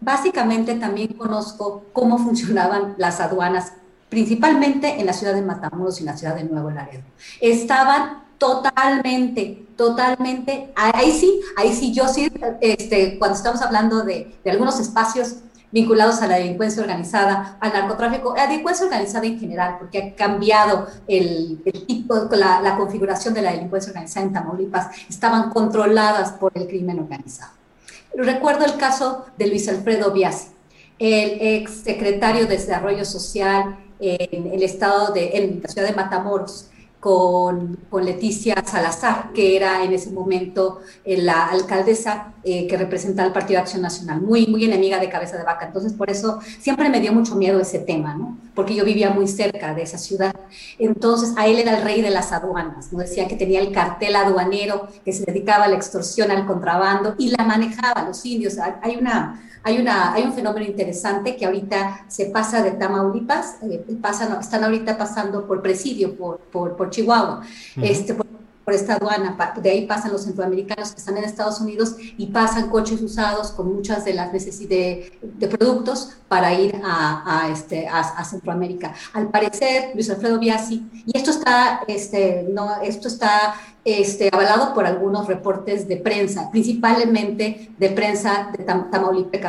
básicamente también conozco cómo funcionaban las aduanas, principalmente en la ciudad de Matamoros y en la ciudad de Nuevo Laredo. Estaban totalmente, totalmente, ahí sí, ahí sí, yo sí, este, cuando estamos hablando de, de algunos espacios vinculados a la delincuencia organizada, al narcotráfico, a la delincuencia organizada en general, porque ha cambiado el, tipo, la, configuración de la delincuencia organizada en Tamaulipas, estaban controladas por el crimen organizado. Recuerdo el caso de Luis Alfredo Biasi, el ex secretario de Desarrollo Social en el estado de, en la ciudad de Matamoros, con, con, Leticia Salazar, que era en ese momento eh, la alcaldesa eh, que representa al Partido Acción Nacional, muy, muy enemiga de Cabeza de Vaca. Entonces, por eso siempre me dio mucho miedo ese tema, ¿no? Porque yo vivía muy cerca de esa ciudad. Entonces, a él era el rey de las aduanas, ¿no? Decía que tenía el cartel aduanero, que se dedicaba a la extorsión, al contrabando, y la manejaba los indios. Hay una hay, una, hay un fenómeno interesante que ahorita se pasa de Tamaulipas, eh, pasan, están ahorita pasando por presidio, por, por, por Chihuahua. este, por esta aduana, de ahí pasan los centroamericanos que están en Estados Unidos y pasan coches usados con muchas de las necesidades de, productos para ir a, este, a, Centroamérica. Al parecer, Luis Alfredo Biasi, y esto está, este, no, esto está este, avalado por algunos reportes de prensa, principalmente de prensa de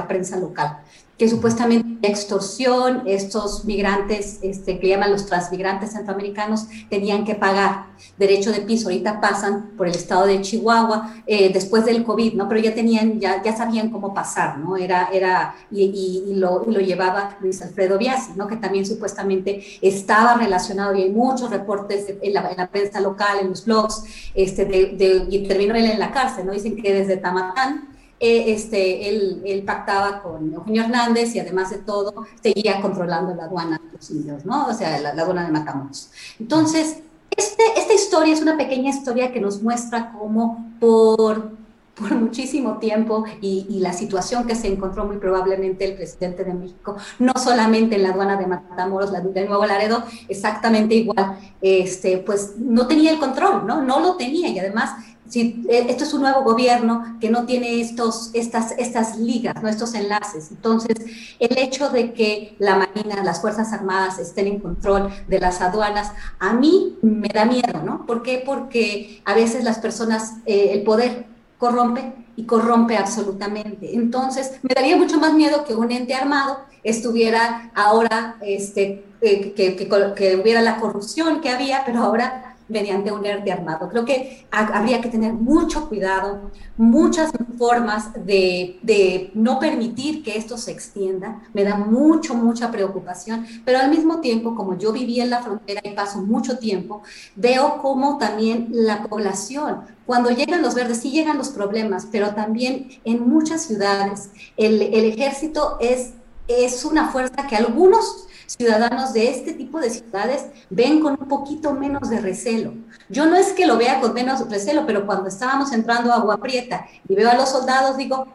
prensa local que supuestamente extorsión, estos migrantes este, que llaman los transmigrantes centroamericanos tenían que pagar derecho de piso. Ahorita pasan por el estado de Chihuahua eh, después del COVID, ¿no? Pero ya tenían, ya, ya sabían cómo pasar, ¿no? Era, era, y, lo, lo, llevaba Luis Alfredo Biasi, ¿no? Que también supuestamente estaba relacionado y hay muchos reportes en la, en la prensa local, en los blogs, este, de, y terminó él en la cárcel, ¿no? Dicen que desde Tamatán eh, este, él, pactaba con Eugenio Hernández y además de todo seguía controlando la aduana de los indios, ¿no? O sea, la, aduana de Matamoros. Entonces, este, esta historia es una pequeña historia que nos muestra cómo por, por muchísimo tiempo y, la situación que se encontró muy probablemente el presidente de México, no solamente en la aduana de Matamoros, la de Nuevo Laredo, exactamente igual, este, pues no tenía el control, ¿no? No lo tenía y además si eh, esto es un nuevo gobierno que no tiene estos, estas, estas ligas, ¿no? estos enlaces. Entonces, el hecho de que la Marina, las Fuerzas Armadas estén en control de las aduanas, a mí me da miedo, ¿no? ¿Por qué? Porque a veces las personas, eh, el poder corrompe y corrompe absolutamente. Entonces, me daría mucho más miedo que un ente armado estuviera ahora, este, eh, que, que, que hubiera la corrupción que había, pero ahora mediante un ERTE armado. Creo que habría que tener mucho cuidado, muchas formas de, de, no permitir que esto se extienda. Me da mucho, mucha preocupación, pero al mismo tiempo, como yo viví en la frontera y paso mucho tiempo, veo cómo también la población, cuando llegan los verdes, sí llegan los problemas, pero también en muchas ciudades el, el ejército es, es una fuerza que algunos ciudadanos de este tipo de ciudades ven con un poquito menos de recelo. Yo no es que lo vea con menos recelo, pero cuando estábamos entrando a Agua Prieta y veo a los soldados, digo,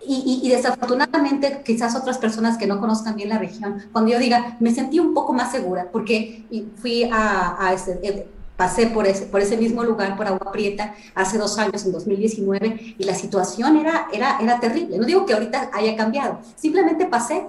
y, desafortunadamente quizás otras personas que no conozcan bien la región, cuando yo diga, me sentí un poco más segura, porque fui a, ese, eh, por ese, por ese mismo lugar, por Agua Prieta, hace dos años, en 2019, y la situación era, era, era terrible. No digo que ahorita haya cambiado, simplemente pasé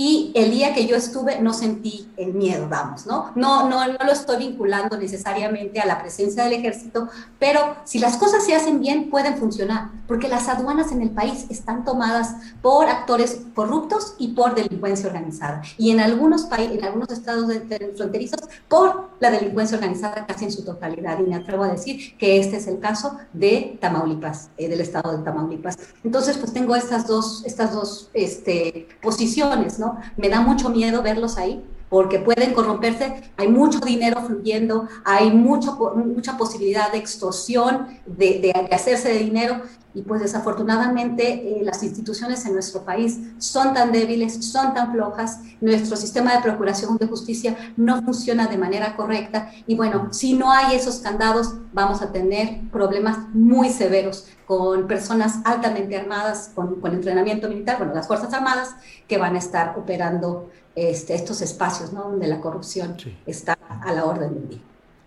y el día que yo estuve no sentí el miedo, vamos, ¿no? No, no, no lo estoy vinculando necesariamente a la presencia del ejército, pero si las cosas se hacen bien, pueden funcionar, porque las aduanas en el país están tomadas por actores corruptos y por delincuencia organizada, y en algunos en algunos estados fronterizos, por la delincuencia organizada casi en su totalidad, y me atrevo a decir que este es el caso de Tamaulipas, eh, del estado de Tamaulipas. Entonces, pues tengo estas dos, estas dos este, posiciones, ¿no? Me da mucho miedo verlos ahí porque pueden corromperse, hay mucho dinero fluyendo, hay mucho, mucha posibilidad de extorsión, de, de, hacerse de dinero, y pues desafortunadamente eh, las instituciones en nuestro país son tan débiles, son tan flojas, nuestro sistema de procuración de justicia no funciona de manera correcta, y bueno, si no hay esos candados, vamos a tener problemas muy severos con personas altamente armadas, con, con entrenamiento militar, bueno, las Fuerzas Armadas, que van a estar operando este, estos espacios ¿no? donde la corrupción está a la orden del día.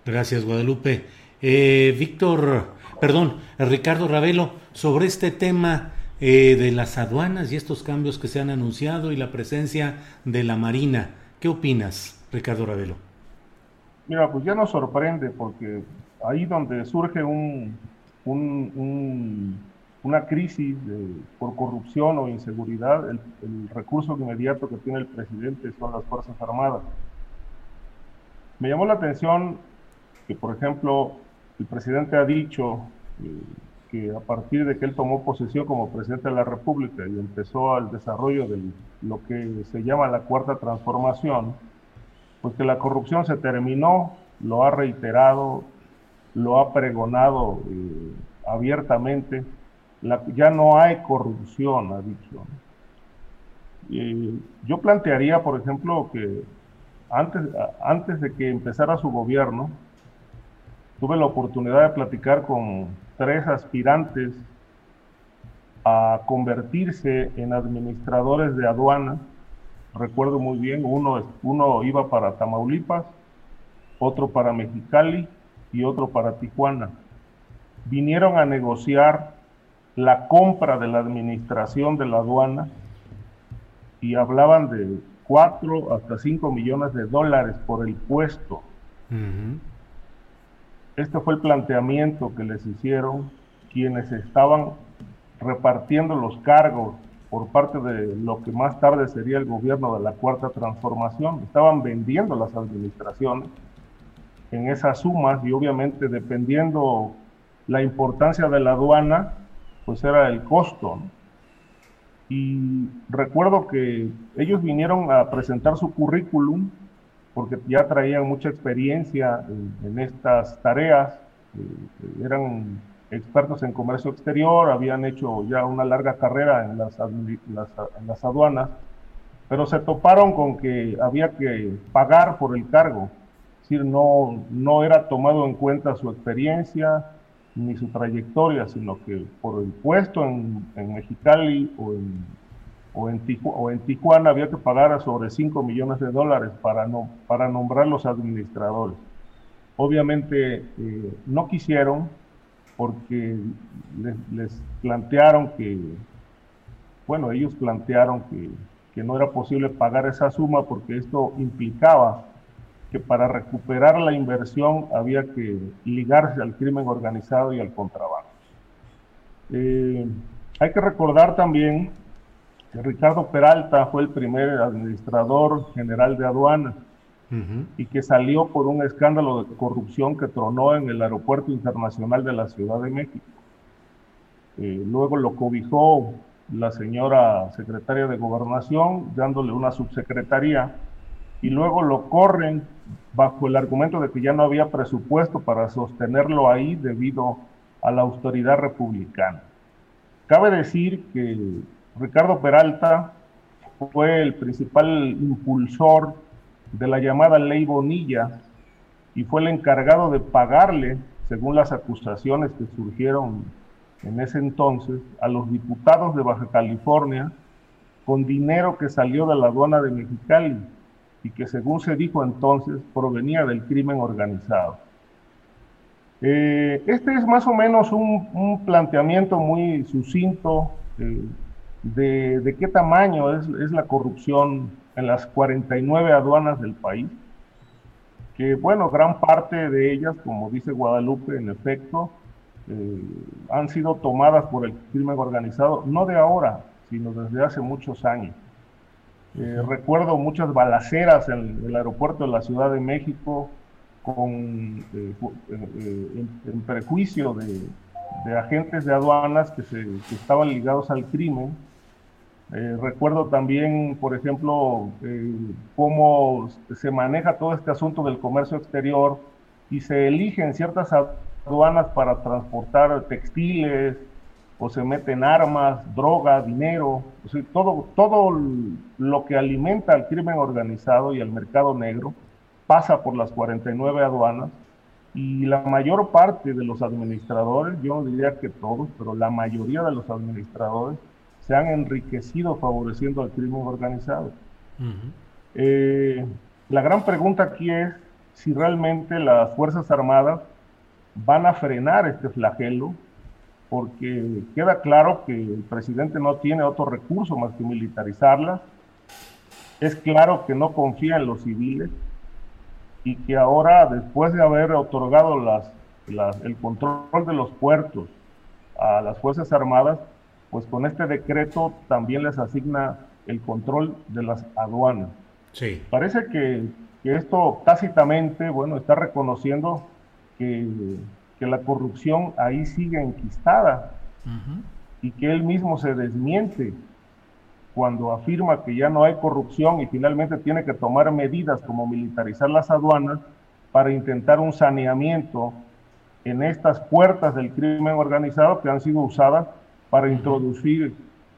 Gracias, Guadalupe. Eh, Víctor, perdón, Ricardo Ravelo, sobre este tema eh, de las aduanas y estos cambios que se han anunciado y la presencia de la Marina, ¿qué opinas, Ricardo Ravelo? Mira, pues ya nos sorprende porque ahí donde surge un, un una crisis por corrupción o inseguridad, el, recurso inmediato que tiene el presidente son las Fuerzas Armadas. Me llamó la atención que, por ejemplo, el presidente ha dicho eh, que a partir de que él tomó posesión como presidente de la República y empezó al desarrollo de lo que se llama la cuarta transformación, pues que la corrupción se terminó, lo ha reiterado, lo ha pregonado eh, abiertamente ya no hay corrupción, ha dicho. yo plantearía, por ejemplo, que antes, antes de que empezara su gobierno, tuve la oportunidad de platicar con tres aspirantes a convertirse en administradores de aduana. Recuerdo muy bien, uno, uno iba para Tamaulipas, otro para Mexicali y otro para Tijuana. vinieron a negociar la compra de la administración de la aduana y hablaban de 4 hasta 5 millones de dólares por el puesto. Este fue el planteamiento que les hicieron quienes estaban repartiendo los cargos por parte de lo que más tarde sería el gobierno de la Cuarta Transformación. Estaban vendiendo las administraciones en esas sumas y obviamente dependiendo la importancia de la aduana, pues era el costo. Y recuerdo que ellos vinieron a presentar su currículum porque ya traían mucha experiencia en, estas tareas, eh, eran expertos en comercio exterior, habían hecho ya una larga carrera en las, en las aduanas, pero se toparon con que había que pagar por el cargo, es decir, no, no era tomado en cuenta su experiencia ni su trayectoria, sino que por el puesto en, en Mexicali o en o en, Tijuana había que pagar sobre 5 millones de dólares para, no, para nombrar los administradores. Obviamente eh, no quisieron porque les, plantearon que, bueno, ellos plantearon que, que no era posible pagar esa suma porque esto implicaba que para recuperar la inversión había que ligarse al crimen organizado y al contrabando. Eh, hay que recordar también Ricardo Peralta fue el primer administrador general de aduanas y que salió por un escándalo de corrupción que tronó en el Aeropuerto Internacional de la Ciudad de México. Eh, luego lo cobijó la señora secretaria de Gobernación, dándole una subsecretaría, y luego lo corren bajo el argumento de que ya no había presupuesto para sostenerlo ahí debido a la autoridad republicana. Cabe decir que Ricardo Peralta fue el principal impulsor de la llamada ley Bonilla y fue el encargado de pagarle, según las acusaciones que surgieron en ese entonces, a los diputados de Baja California con dinero que salió de la aduana de Mexicali y que según se dijo entonces provenía del crimen organizado. Eh, este es más o menos un, planteamiento muy sucinto eh, de, qué tamaño es, la corrupción en las 49 aduanas del país, que bueno, gran parte de ellas, como dice Guadalupe, en efecto, eh, han sido tomadas por el crimen organizado, no de ahora, sino desde hace muchos años. Eh, recuerdo muchas balaceras en el aeropuerto de la Ciudad de México con, eh, en, prejuicio de, agentes de aduanas que, se, que estaban ligados al crimen eh, recuerdo también, por ejemplo, eh, cómo se maneja todo este asunto del comercio exterior y se eligen ciertas aduanas para transportar textiles o se meten armas, droga, dinero, todo, todo lo que alimenta al crimen organizado y al mercado negro pasa por las 49 aduanas y la mayor parte de los administradores, yo diría que todos, pero la mayoría de los administradores se han enriquecido favoreciendo al crimen organizado. Eh, la gran pregunta aquí es si realmente las Fuerzas Armadas van a frenar este flagelo, porque queda claro que el presidente no tiene otro recurso más que militarizarla. Es claro que no confía en los civiles y que ahora, después de haber otorgado el control de los puertos a las Fuerzas Armadas, pues con este decreto también les asigna el control de las aduanas. Sí. Parece que, esto tácitamente, bueno, está reconociendo que, la corrupción ahí sigue enquistada y que él mismo se desmiente cuando afirma que ya no hay corrupción y finalmente tiene que tomar medidas como militarizar las aduanas para intentar un saneamiento en estas puertas del crimen organizado que han sido usadas para introducir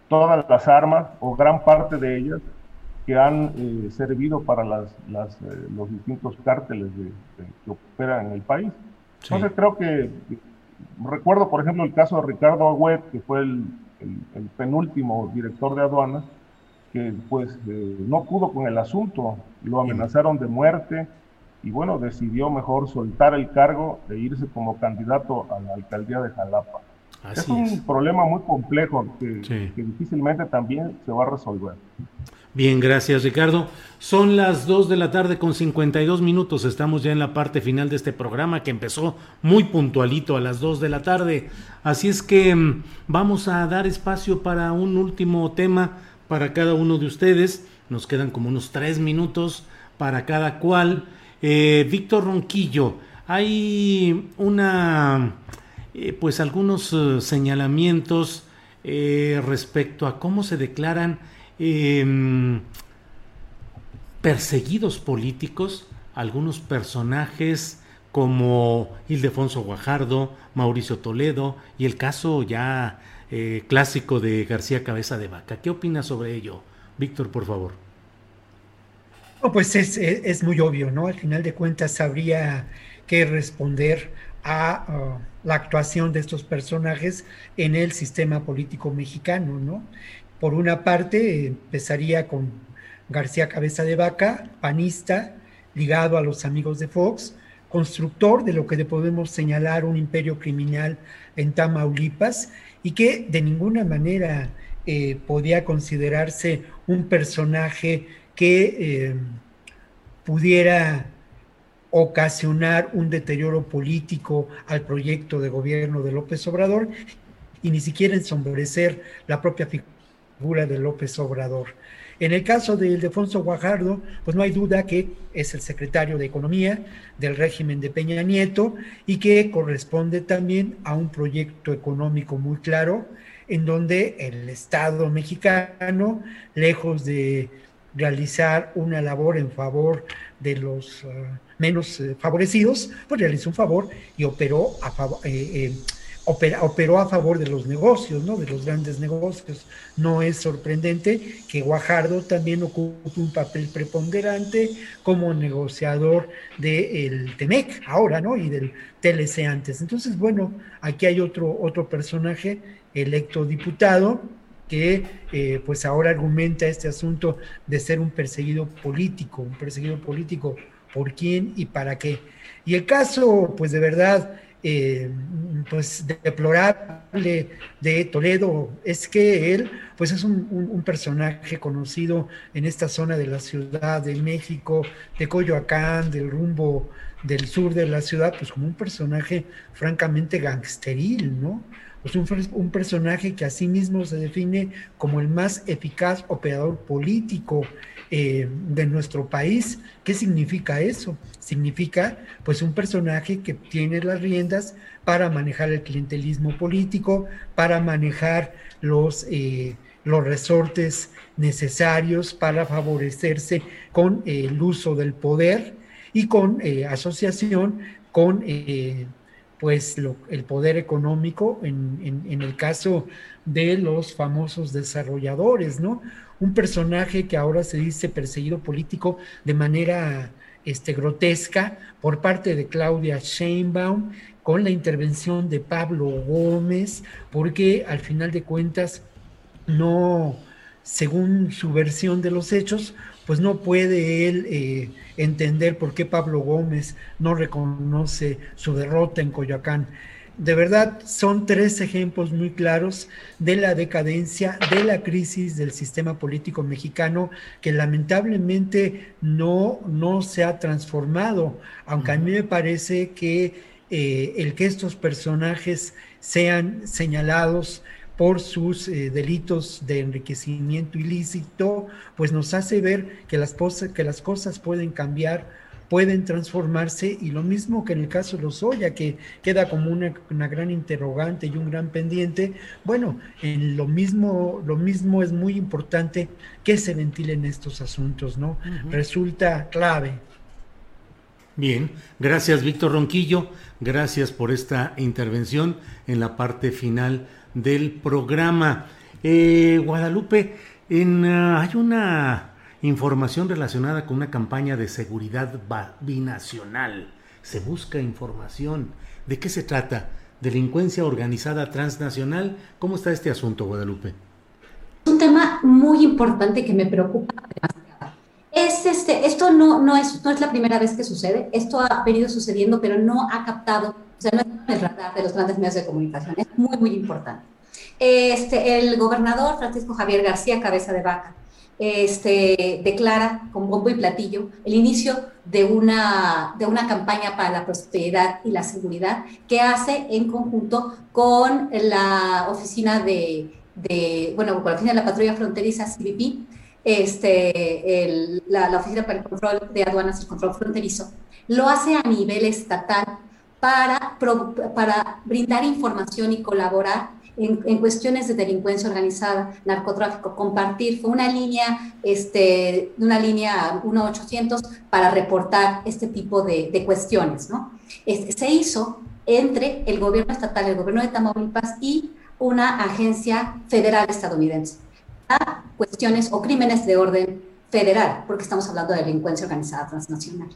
todas las armas o gran parte de ellas que han eh, servido para las, eh, los distintos cárteles que operan en el país. Entonces creo que, recuerdo por ejemplo el caso de Ricardo Agüet, que fue el, penúltimo director de aduanas, que pues eh, no pudo con el asunto, lo amenazaron de muerte y bueno, decidió mejor soltar el cargo e irse como candidato a la alcaldía de Jalapa. Es un problema muy complejo que, difícilmente también se va a resolver. Bien, gracias Ricardo. Son las 2 de la tarde con 52 minutos. Estamos ya en la parte final de este programa que empezó muy puntualito a las 2 de la tarde. Así es que mm, vamos a dar espacio para un último tema para cada uno de ustedes. Nos quedan como unos 3 minutos para cada cual. Eh, Víctor Ronquillo, hay una, eh, pues algunos eh, señalamientos respecto a cómo se declaran em, perseguidos políticos algunos personajes como Ildefonso Guajardo, Mauricio Toledo y el caso ya clásico de García Cabeza de Vaca. ¿Qué opinas sobre ello? Víctor, por favor pues es, muy obvio, ¿no? Al final de cuentas habría que responder a uh, la actuación de estos personajes en el sistema político mexicano, ¿no? Por una parte, empezaría con García Cabeza de Vaca, panista, ligado a los amigos de Fox, constructor de lo que podemos señalar un imperio criminal en Tamaulipas y que de ninguna manera eh, podía considerarse un personaje que eh, pudiera ocasionar un deterioro político al proyecto de gobierno de López Obrador y ni siquiera ensombrecer la propia figura de López Obrador. En el caso de Ildefonso Guajardo, pues no hay duda que es el secretario de Economía del régimen de Peña Nieto y que corresponde también a un proyecto económico muy claro en donde el Estado mexicano, lejos de realizar una labor en favor de los uh, menos eh, favorecidos, pues realizó un favor y operó a, favor, eh, eh, operó a favor de los negocios, ¿no? de los grandes negocios. No es sorprendente que Guajardo también ocupe un papel preponderante como negociador del TEMEC ahora, ¿no? Y del TLC antes. Entonces, bueno, aquí hay otro, otro personaje electo diputado que eh, pues ahora argumenta este asunto de ser un perseguido político, un perseguido político, ¿por quién y para qué? Y el caso, pues de verdad, eh, pues deplorable de Toledo es que él, pues es un, un, personaje conocido en esta zona de la Ciudad de México, de Coyoacán, del rumbo del sur de la ciudad, pues como un personaje francamente gangsteril, ¿no? Pues un, personaje que mismo se define como el más eficaz operador político eh, de nuestro país. ¿Qué significa eso? Significa pues un personaje que tiene las riendas para manejar el clientelismo político, para manejar los, eh, los resortes necesarios para favorecerse con el uso del poder y con eh, asociación con pues el poder económico en, el caso de los famosos desarrolladores, ¿no? Un personaje que ahora se dice perseguido político de manera este, grotesca por parte de Claudia Sheinbaum con la intervención de Pablo Gómez, porque al final de cuentas no, según su versión de los hechos, pues no puede él eh, entender por qué Pablo Gómez no reconoce su derrota en Coyoacán. De verdad, son tres ejemplos muy claros de la decadencia, de la crisis del sistema político mexicano que lamentablemente no, no se ha transformado, aunque a mí me parece que eh, el que estos personajes sean señalados por sus eh, delitos de enriquecimiento ilícito, pues nos hace ver que las, que las cosas pueden cambiar, pueden transformarse y lo mismo que en el caso de Lozoya, que queda como una, gran interrogante y un gran pendiente, bueno, en lo mismo, lo mismo es muy importante que se ventilen estos asuntos, ¿no? Resulta clave. Bien, gracias Víctor Ronquillo, gracias por esta intervención en la parte final del programa. Eh, Guadalupe, en, ah, hay una información relacionada con una campaña de seguridad binacional. Se busca información. ¿De qué se trata? ¿Delincuencia organizada transnacional? ¿Cómo está este asunto, Guadalupe? Es un tema muy importante que me preocupa es este, esto no, no, es, no es la primera vez que sucede, esto ha venido sucediendo, pero no ha captado, o sea, no está en el radar de los grandes medios de comunicación, es muy, muy importante. Este, el gobernador Francisco Javier García Cabeza de Vaca este, declara con bombo y platillo el inicio de una, de una campaña para la prosperidad y la seguridad que hace en conjunto con la oficina de, de bueno, con la oficina de la patrulla fronteriza CBP, este, la, la, Oficina para el Control de Aduanas y Control Fronterizo, lo hace a nivel estatal para, para brindar información y colaborar en, cuestiones de delincuencia organizada, narcotráfico, compartir, fue una línea, este, una línea 1-800 para reportar este tipo de, de cuestiones, ¿no? Este, se hizo entre el gobierno estatal, el gobierno de Tamaulipas y una agencia federal estadounidense a cuestiones o crímenes de orden federal, porque estamos hablando de delincuencia organizada transnacional.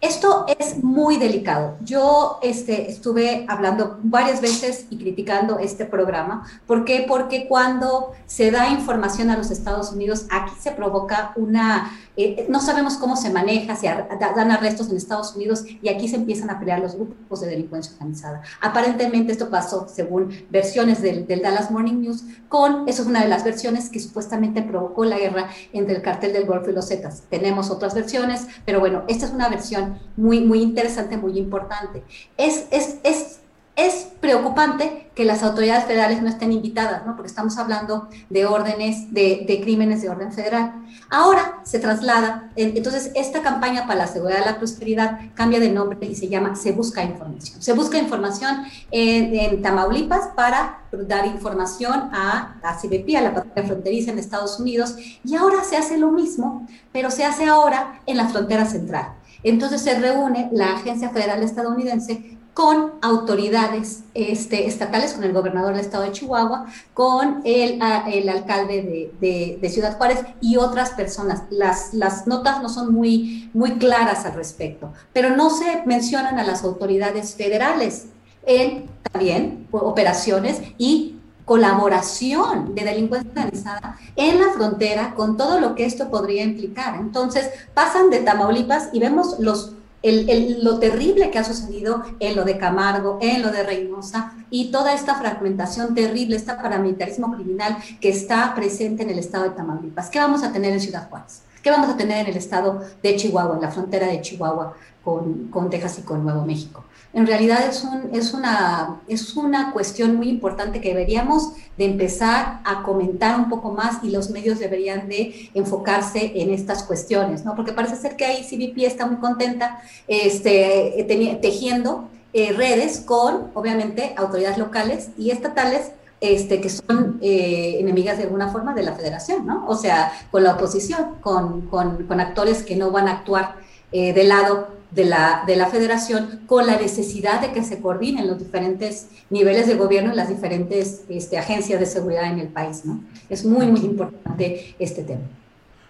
Esto es muy delicado. Yo este, estuve hablando varias veces y criticando este programa. ¿Por qué? Porque cuando se da información a los Estados Unidos, aquí se provoca una... Eh, no sabemos cómo se maneja, se dan arrestos en Estados Unidos y aquí se empiezan a pelear los grupos de delincuencia organizada. Aparentemente esto pasó, según versiones del, del Dallas Morning News, con, eso es una de las versiones que supuestamente provocó la guerra entre el cartel del Golfo y los Zetas. Tenemos otras versiones, pero bueno, esta es una versión muy, muy interesante, muy importante. Es, es, es, es preocupante que las autoridades federales no estén invitadas, ¿no? porque estamos hablando de órdenes, de, de, crímenes de orden federal. Ahora se traslada, entonces esta campaña para la seguridad y la prosperidad cambia de nombre y se llama Se Busca Información. Se busca información en, en Tamaulipas para dar información a la CBP, a la patrulla fronteriza en Estados Unidos, y ahora se hace lo mismo, pero se hace ahora en la frontera central. Entonces se reúne la Agencia Federal Estadounidense con autoridades este, estatales, con el gobernador del estado de Chihuahua, con el, el alcalde de, Ciudad Juárez y otras personas. Las, las notas no son muy, muy claras al respecto, pero no se mencionan a las autoridades federales en también operaciones y colaboración de delincuencia organizada en la frontera con todo lo que esto podría implicar. Entonces, pasan de Tamaulipas y vemos los, el, lo terrible que ha sucedido en lo de Camargo, en lo de Reynosa y toda esta fragmentación terrible, este paramilitarismo criminal que está presente en el estado de Tamaulipas. ¿Qué vamos a tener en Ciudad Juárez? ¿Qué vamos a tener en el estado de Chihuahua, en la frontera de Chihuahua con, con Texas y con Nuevo México? En realidad es, un, es, una, es una cuestión muy importante que deberíamos de empezar a comentar un poco más y los medios deberían de enfocarse en estas cuestiones, ¿no? Porque parece ser que ahí CBP está muy contenta este, tejiendo eh, redes con, obviamente, autoridades locales y estatales este, que son eh, enemigas de alguna forma de la federación, ¿no? O sea, con la oposición, con, con, con actores que no van a actuar eh, del lado de la, de la federación con la necesidad de que se coordinen los diferentes niveles de gobierno y las diferentes este, agencias de seguridad en el país. ¿no? Es muy, muy importante este tema.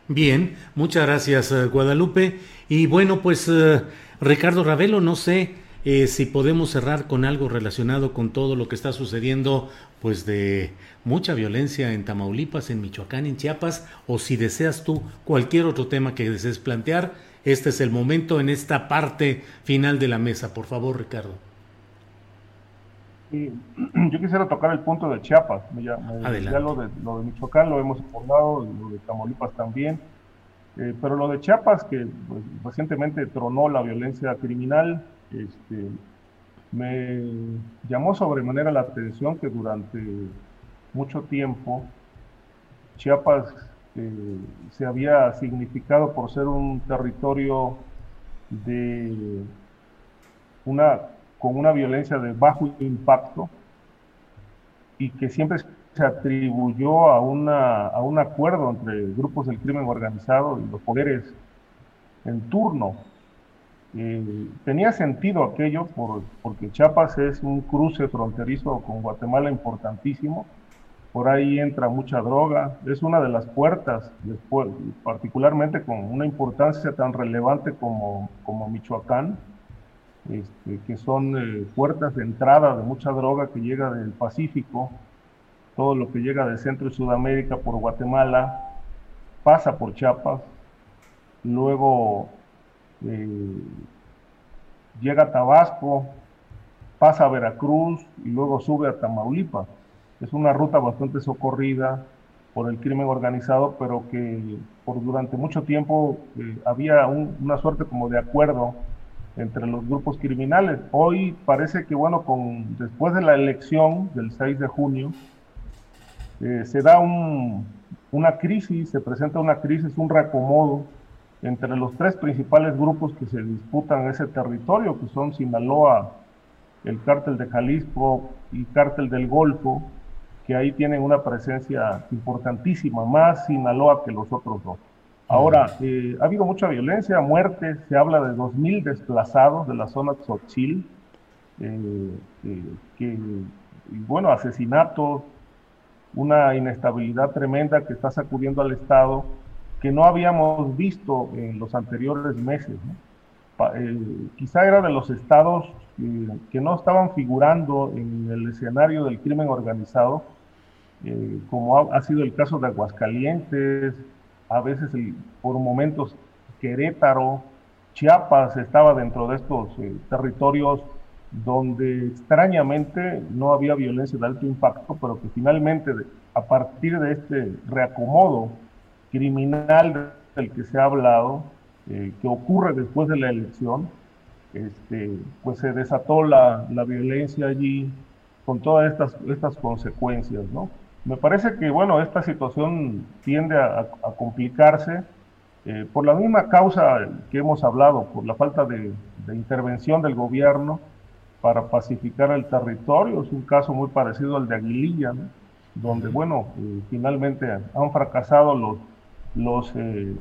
Bien, muchas gracias eh, Guadalupe. Y bueno, pues eh, Ricardo Ravelo, no sé eh, si podemos cerrar con algo relacionado con todo lo que está sucediendo, pues de mucha violencia en Tamaulipas, en Michoacán, en Chiapas, o si deseas tú cualquier otro tema que desees plantear este es el momento en esta parte final de la mesa. Por favor, Ricardo. yo quisiera tocar el punto de Chiapas. Ya, lo, de, lo de Michoacán lo hemos acordado, lo de Tamaulipas también. Eh, pero lo de Chiapas, que pues, recientemente tronó la violencia criminal, este, me llamó sobremanera la atención que durante mucho tiempo Chiapas se había significado por ser un territorio de una, con una violencia de bajo impacto y que siempre se atribuyó a, una, a un acuerdo entre grupos del crimen organizado y los poderes en turno. Eh, tenía sentido aquello por, porque Chiapas es un cruce fronterizo con Guatemala importantísimo por ahí entra mucha droga, es una de las puertas, después, particularmente con una importancia tan relevante como, Michoacán, este, que son eh, puertas de entrada de mucha droga que llega del Pacífico, todo lo que llega de Centro y Sudamérica por Guatemala, pasa por Chiapas, luego eh, llega a Tabasco, pasa a Veracruz y luego sube a Tamaulipas. Es una ruta bastante socorrida por el crimen organizado, pero que por durante mucho tiempo eh, había una suerte como de acuerdo entre los grupos criminales. Hoy parece que, bueno, con, después de la elección del 6 de junio, eh, se da una crisis, se presenta una crisis, un reacomodo entre los tres principales grupos que se disputan ese territorio, que son Sinaloa, el cártel de Jalisco y cártel del Golfo, que ahí tienen una presencia importantísima, más Sinaloa que los otros dos. Ahora, eh, ha habido mucha violencia, muerte, se habla de 2.000 desplazados de la zona Tzotzil, eh, eh, que, bueno, asesinatos, una inestabilidad tremenda que está sacudiendo al Estado que no habíamos visto en los anteriores meses. quizá era de los estados que no estaban figurando en el escenario del crimen organizado, como ha, ha, sido el caso de Aguascalientes, a veces por momentos Querétaro, Chiapas estaba dentro de estos eh, territorios donde extrañamente no había violencia de alto impacto, pero que finalmente a partir de este reacomodo criminal del que se ha hablado, eh, que ocurre después de la elección, este, pues se desató la, la violencia allí con todas estas, estas consecuencias, ¿no? Me parece que, bueno, esta situación tiende a, complicarse eh, por la misma causa que hemos hablado, por la falta de, intervención del gobierno para pacificar el territorio. Es un caso muy parecido al de Aguililla, donde, bueno, eh, finalmente han fracasado los, los eh,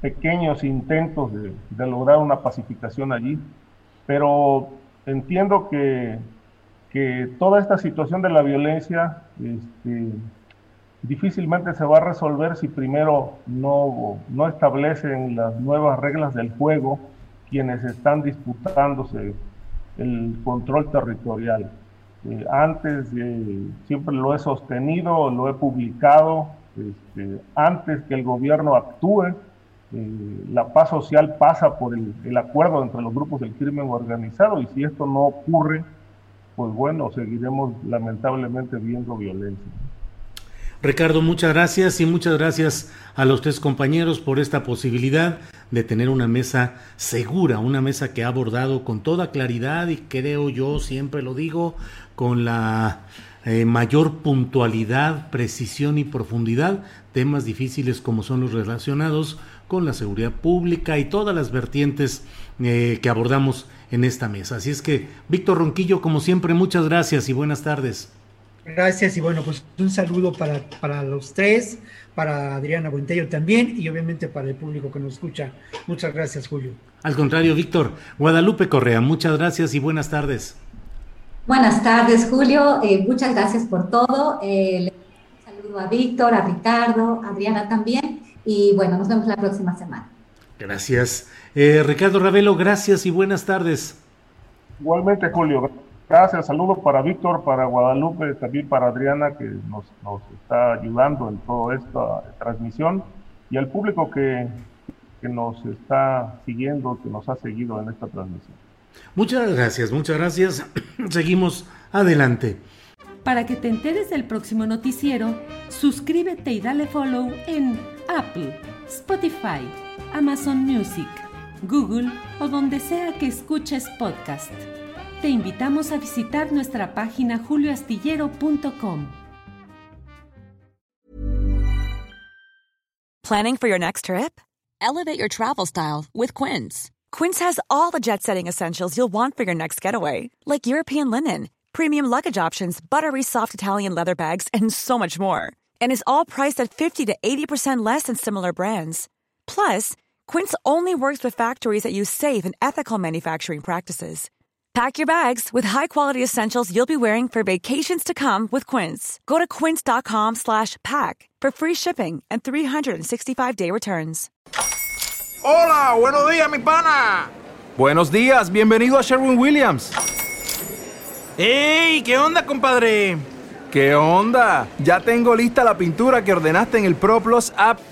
pequeños intentos de, de lograr una pacificación allí. Pero entiendo que que toda esta situación de la violencia este, difícilmente se va a resolver si primero no, no establecen las nuevas reglas del juego quienes están disputándose el control territorial. Eh, antes, siempre lo he sostenido, lo he publicado, este, antes que el gobierno actúe, eh, la paz social pasa por el, el acuerdo entre los grupos del crimen organizado y si esto no ocurre, pues bueno, seguiremos lamentablemente viendo violencia. Ricardo, muchas gracias y muchas gracias a los tres compañeros por esta posibilidad de tener una mesa segura, una mesa que ha abordado con toda claridad y creo yo, siempre lo digo, con la eh, mayor puntualidad, precisión y profundidad, temas difíciles como son los relacionados con la seguridad pública y todas las vertientes eh, que abordamos en esta mesa. Así es que, Víctor Ronquillo, como siempre, muchas gracias y buenas tardes. Gracias y bueno, pues un saludo para, para los tres, para Adriana Buentello también y obviamente para el público que nos escucha. Muchas gracias, Julio. Al contrario, Víctor. Guadalupe Correa, muchas gracias y buenas tardes. Buenas tardes, Julio. Eh, muchas gracias por todo. Eh, un saludo a Víctor, a Ricardo, a Adriana también. Y bueno, nos vemos la próxima semana. Gracias. Eh, Ricardo Ravelo, gracias y buenas tardes. Igualmente, Julio. Gracias. Saludos para Víctor, para Guadalupe, también para Adriana, que nos, está ayudando en toda esta transmisión, y al público que, que nos está siguiendo, que nos ha seguido en esta transmisión. Muchas gracias, muchas gracias. Seguimos adelante. Para que te enteres del próximo noticiero, suscríbete y dale follow en Apple, Spotify, Amazon Music, Google o donde sea que escuches podcast. Te invitamos a visitar nuestra página julioastillero.com. Planning for your next trip? Elevate your travel style with Quince. Quince has all the jet setting essentials you'll want for your next getaway, like European linen, premium luggage options, buttery soft Italian leather bags, and so much more. And is all priced at 50 to 80% less than similar brands. Plus, Quince only works with factories that use safe and ethical manufacturing practices. Pack your bags with high-quality essentials you'll be wearing for vacations to come with Quince. Go to quince.com/pack for free shipping and 365-day returns. Hola, buenos días, mi pana. Buenos días, bienvenido a Sherwin Williams. Hey, ¿qué onda, compadre? ¿Qué onda? Ya tengo lista la pintura que ordenaste en el ProPlus app.